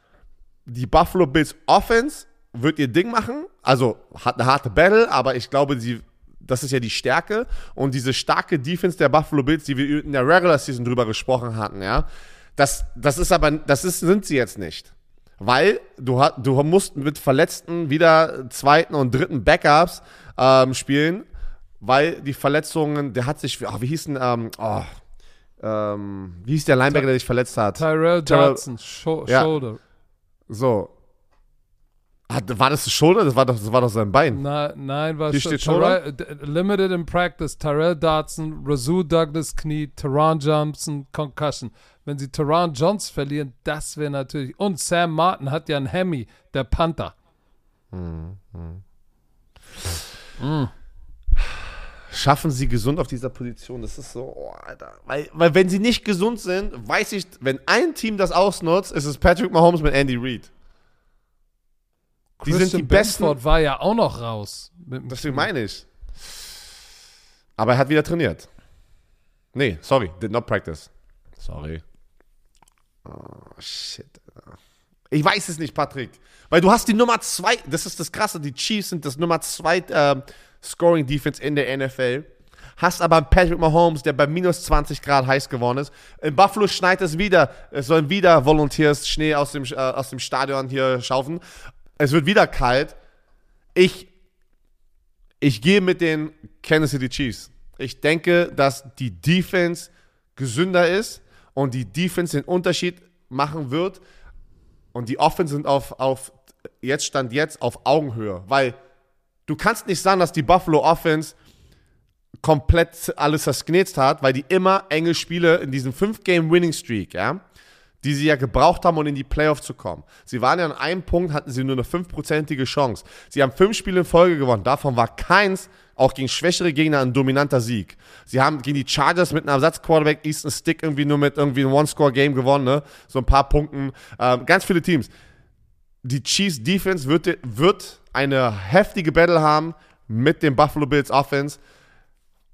die Buffalo Bills Offense wird ihr Ding machen, also hat eine harte Battle, aber ich glaube, sie das ist ja die Stärke und diese starke Defense der Buffalo Bills, die wir in der Regular Season drüber gesprochen hatten, ja, das, das ist aber, das ist, sind sie jetzt nicht. Weil du, du musst mit Verletzten wieder zweiten und dritten Backups ähm, spielen, weil die Verletzungen, der hat sich, oh, wie hieß denn, ähm, oh, ähm, wie hieß der Linebacker, der sich verletzt hat? Tyrell Johnson, Tyrell, ja. Shoulder. So, hat, war das das Shoulder? Das war doch, das war doch sein Bein. Na, nein, war Hier steht Shoulder. Limited in Practice, Tyrell Dodson, Razoo Douglas Knie, Teron Johnson, Concussion. Wenn sie Teron Johnson verlieren, das wäre natürlich. Und Sam Martin hat ja einen Hemi, der Panther. Hm, hm. Hm. Schaffen sie gesund auf dieser Position? Das ist so, oh, Alter. Weil, weil wenn sie nicht gesund sind, weiß ich, wenn ein Team das ausnutzt, ist es Patrick Mahomes mit Andy Reid. Die sind die besten. Benford war ja auch noch raus. Deswegen meine ich. Aber er hat wieder trainiert. Nee, sorry, did not practice. Sorry. Oh, shit. Ich weiß es nicht, Patrick. Weil du hast die Nummer zwei, das ist das Krasse, die Chiefs sind das Nummer zwei äh, Scoring Defense in der NFL. Hast aber Patrick Mahomes, der bei minus 20 Grad heiß geworden ist. In Buffalo schneit es wieder. Es sollen wieder Volunteers Schnee aus dem, äh, aus dem Stadion hier schaufen. Es wird wieder kalt. Ich, ich gehe mit den Kansas City Chiefs. Ich denke, dass die Defense gesünder ist und die Defense den Unterschied machen wird. Und die Offense sind auf, auf jetzt stand jetzt auf Augenhöhe. Weil du kannst nicht sagen, dass die Buffalo Offense komplett alles versknetzt hat, weil die immer enge Spiele in diesem 5-Game-Winning-Streak, ja, die sie ja gebraucht haben, um in die Playoffs zu kommen. Sie waren ja an einem Punkt, hatten sie nur eine fünfprozentige Chance. Sie haben fünf Spiele in Folge gewonnen. Davon war keins, auch gegen schwächere Gegner, ein dominanter Sieg. Sie haben gegen die Chargers mit einem Ersatzquarterback Easton Stick irgendwie nur mit irgendwie einem One-Score-Game gewonnen, ne? So ein paar Punkten. Ähm, ganz viele Teams. Die Chiefs Defense wird, wird eine heftige Battle haben mit dem Buffalo Bills Offense.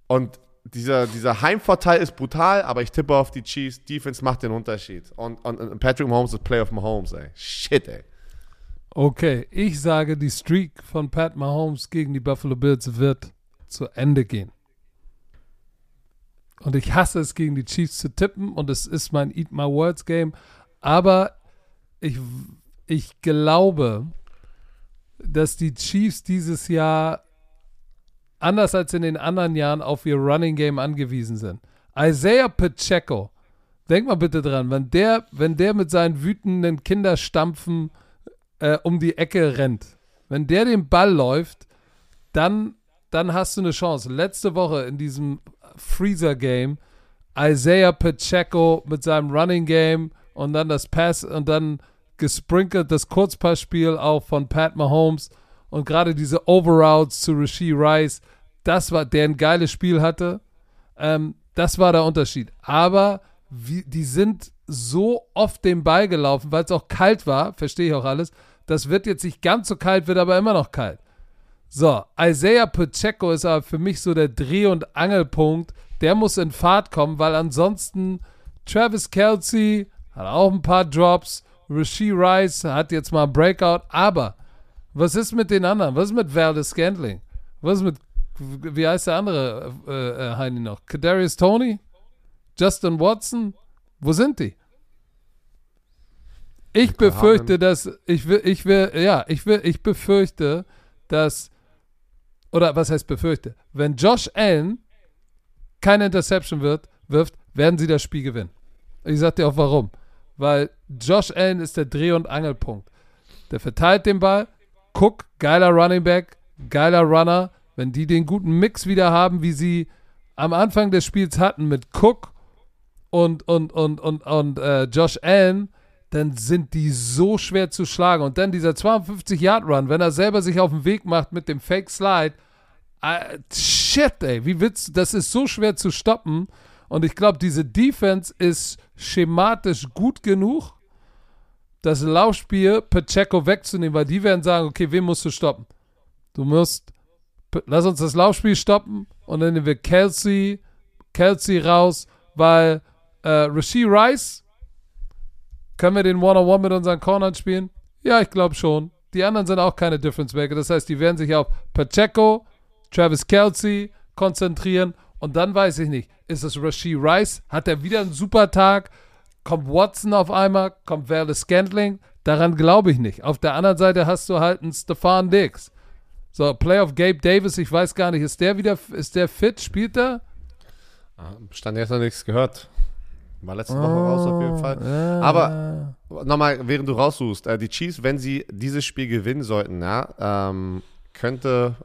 Und dieser, dieser Heimvorteil ist brutal, aber ich tippe auf die Chiefs. Defense macht den Unterschied. Und, und, und Patrick Mahomes ist Playoff Mahomes, ey. Shit, ey. Okay, ich sage, die Streak von Pat Mahomes gegen die Buffalo Bills wird zu Ende gehen. Und ich hasse es, gegen die Chiefs zu tippen und es ist mein Eat My Words Game. Aber ich, ich glaube, dass die Chiefs dieses Jahr anders als in den anderen Jahren auf ihr Running Game angewiesen sind. Isaiah Pacheco, denk mal bitte dran, wenn der, wenn der mit seinen wütenden Kinderstampfen äh, um die Ecke rennt, wenn der den Ball läuft, dann, dann hast du eine Chance. Letzte Woche in diesem Freezer Game, Isaiah Pacheco mit seinem Running Game und dann das Pass und dann gesprinkelt das Kurzpassspiel auch von Pat Mahomes und gerade diese Overouts zu Rasheed Rice, das war, der ein geiles Spiel hatte, ähm, das war der Unterschied. Aber wie, die sind so oft den Ball gelaufen, weil es auch kalt war, verstehe ich auch alles. Das wird jetzt nicht ganz so kalt, wird aber immer noch kalt. So, Isaiah Pacheco ist aber für mich so der Dreh- und Angelpunkt. Der muss in Fahrt kommen, weil ansonsten Travis Kelsey hat auch ein paar Drops. Rasheed Rice hat jetzt mal ein Breakout, aber was ist mit den anderen? Was ist mit Valdez Scantling? Was ist mit, wie heißt der andere äh, äh, Heini noch? Kadarius Tony? Justin Watson? Wo sind die? Ich befürchte, dass ich will, ich will, ja, ich will, ich befürchte, dass oder was heißt befürchte? Wenn Josh Allen keine Interception wird, wirft, werden sie das Spiel gewinnen. Ich sag dir auch warum. Weil Josh Allen ist der Dreh- und Angelpunkt. Der verteilt den Ball, Cook, geiler Running Back, geiler Runner. Wenn die den guten Mix wieder haben, wie sie am Anfang des Spiels hatten mit Cook und, und, und, und, und äh, Josh Allen, dann sind die so schwer zu schlagen. Und dann dieser 52-Yard-Run, wenn er selber sich auf den Weg macht mit dem Fake Slide, äh, shit, ey. Wie willst das ist so schwer zu stoppen. Und ich glaube, diese Defense ist schematisch gut genug, das Laufspiel Pacheco wegzunehmen, weil die werden sagen, okay, wen musst du stoppen? Du musst, lass uns das Laufspiel stoppen und dann nehmen wir Kelsey, Kelsey raus, weil äh, Rasheed Rice, können wir den One-on-One mit unseren Cornern spielen? Ja, ich glaube schon. Die anderen sind auch keine Difference Maker. Das heißt, die werden sich auf Pacheco, Travis Kelsey konzentrieren und dann weiß ich nicht, ist es Rasheed Rice? Hat er wieder einen super Tag? Kommt Watson auf einmal? Kommt Verde Scantling? Daran glaube ich nicht. Auf der anderen Seite hast du halt einen Stefan Diggs. So, Playoff Gabe Davis, ich weiß gar nicht, ist der wieder, ist der fit? Spielt er? Ah, Stand jetzt noch nichts gehört. War letzte Woche raus auf jeden Fall. Ja. Aber nochmal, während du raussuchst, äh, die Chiefs, wenn sie dieses Spiel gewinnen sollten, ja, ähm, könnte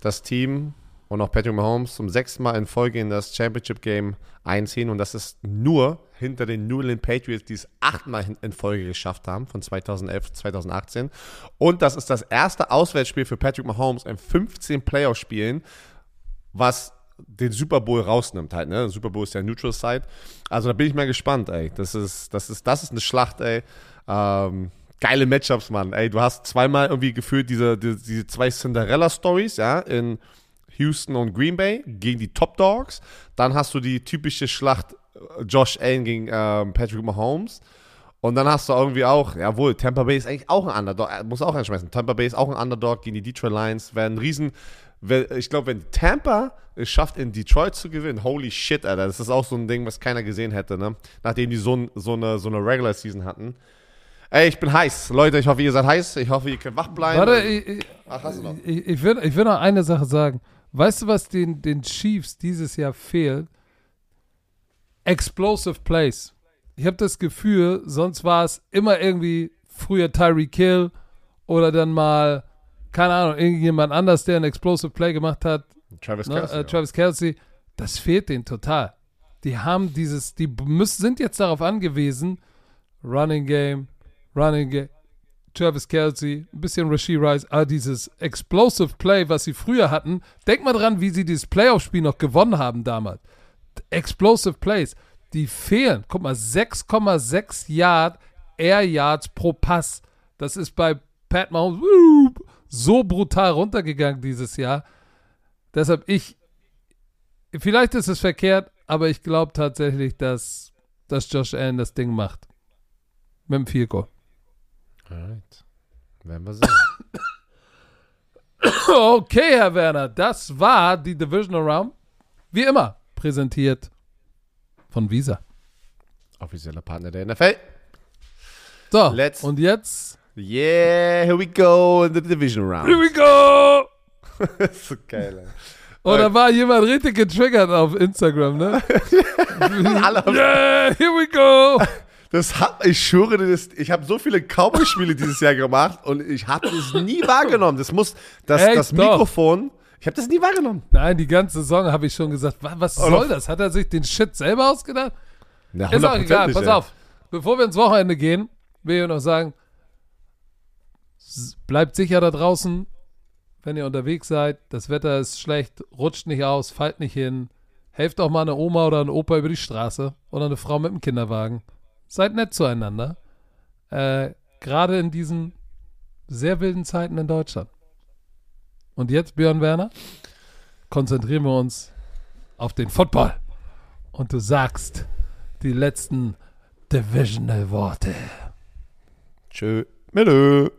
das Team und auch Patrick Mahomes zum sechsten Mal in Folge in das Championship Game einziehen. Und das ist nur hinter den New England Patriots, die es achtmal in Folge geschafft haben, von 2011 zu 2018. Und das ist das erste Auswärtsspiel für Patrick Mahomes in 15 Playoff-Spielen, was den Super Bowl rausnimmt halt, ne? Super Bowl ist ja Neutral Side. Also da bin ich mal gespannt, ey. Das ist, das ist, das ist eine Schlacht, ey. Ähm, geile Matchups, Mann. Ey, du hast zweimal irgendwie gefühlt diese, diese, diese zwei Cinderella-Stories, ja, in Houston und Green Bay gegen die Top Dogs. Dann hast du die typische Schlacht äh, Josh Allen gegen ähm, Patrick Mahomes. Und dann hast du irgendwie auch, jawohl, Tampa Bay ist eigentlich auch ein Underdog, äh, muss auch einschmeißen. Tampa Bay ist auch ein Underdog gegen die Detroit Lions. Wäre ein Riesen, ich glaube, wenn Tampa es schafft, in Detroit zu gewinnen, holy shit, Alter, das ist auch so ein Ding, was keiner gesehen hätte, ne? Nachdem die so, so, eine, so eine Regular Season hatten. Ey, ich bin heiß. Leute, ich hoffe, ihr seid heiß. Ich hoffe, ihr könnt wach bleiben. Warte, ich, ich, Ach, hast du noch? ich, ich, will, ich will noch eine Sache sagen. Weißt du, was den, den Chiefs dieses Jahr fehlt? Explosive Plays. Ich habe das Gefühl, sonst war es immer irgendwie früher Tyreek Hill oder dann mal, keine Ahnung, irgendjemand anders, der ein Explosive Play gemacht hat, Travis ne, Kelce. äh, Travis Kelsey. Das fehlt denen total. Die haben dieses, die müssen, sind jetzt darauf angewiesen, Running Game, Running Game, Travis Kelsey, ein bisschen Rasheed Rice, aber dieses Explosive Play, was sie früher hatten, denk mal dran, wie sie dieses Playoff-Spiel noch gewonnen haben damals. Explosive Plays, die fehlen. Guck mal, 6,6 Yard, Air Yards pro Pass. Das ist bei Pat Mahomes so brutal runtergegangen dieses Jahr. Deshalb ich, vielleicht ist es verkehrt, aber ich glaube tatsächlich, dass, dass Josh Allen das Ding macht. Mit dem Goal. Alright. Werden wir sehen. Okay, Herr Werner, das war die Divisional Round. Wie immer, präsentiert von Visa. Offizieller Partner der NFL. So, Let's- und jetzt, Yeah, here we go in the division here round. we go! so geil, ey. Oh, da war jemand richtig getriggert auf Instagram, ne? Alle yeah, here we go! Das hat, ich schwöre dir, das, ich habe so viele Cowboy-Spiele dieses Jahr gemacht und ich habe das nie wahrgenommen. Das muss, das, Echt das doch. Mikrofon, ich habe das nie wahrgenommen. Nein, die ganze Saison habe ich schon gesagt, wa- was Oh, soll noch- das? Hat er sich den Shit selber ausgedacht? Ja, Ist auch egal, pass ey. auf. Bevor wir ins Wochenende gehen, will ich noch sagen, bleibt sicher da draußen, wenn ihr unterwegs seid. Das Wetter ist schlecht, rutscht nicht aus, fallt nicht hin. Helft auch mal eine Oma oder einen Opa über die Straße oder eine Frau mit dem Kinderwagen. Seid nett zueinander. Äh, Gerade in diesen sehr wilden Zeiten in Deutschland. Und jetzt, Björn Werner, konzentrieren wir uns auf den Football. Und du sagst die letzten Divisional Worte. Tschö. Melö.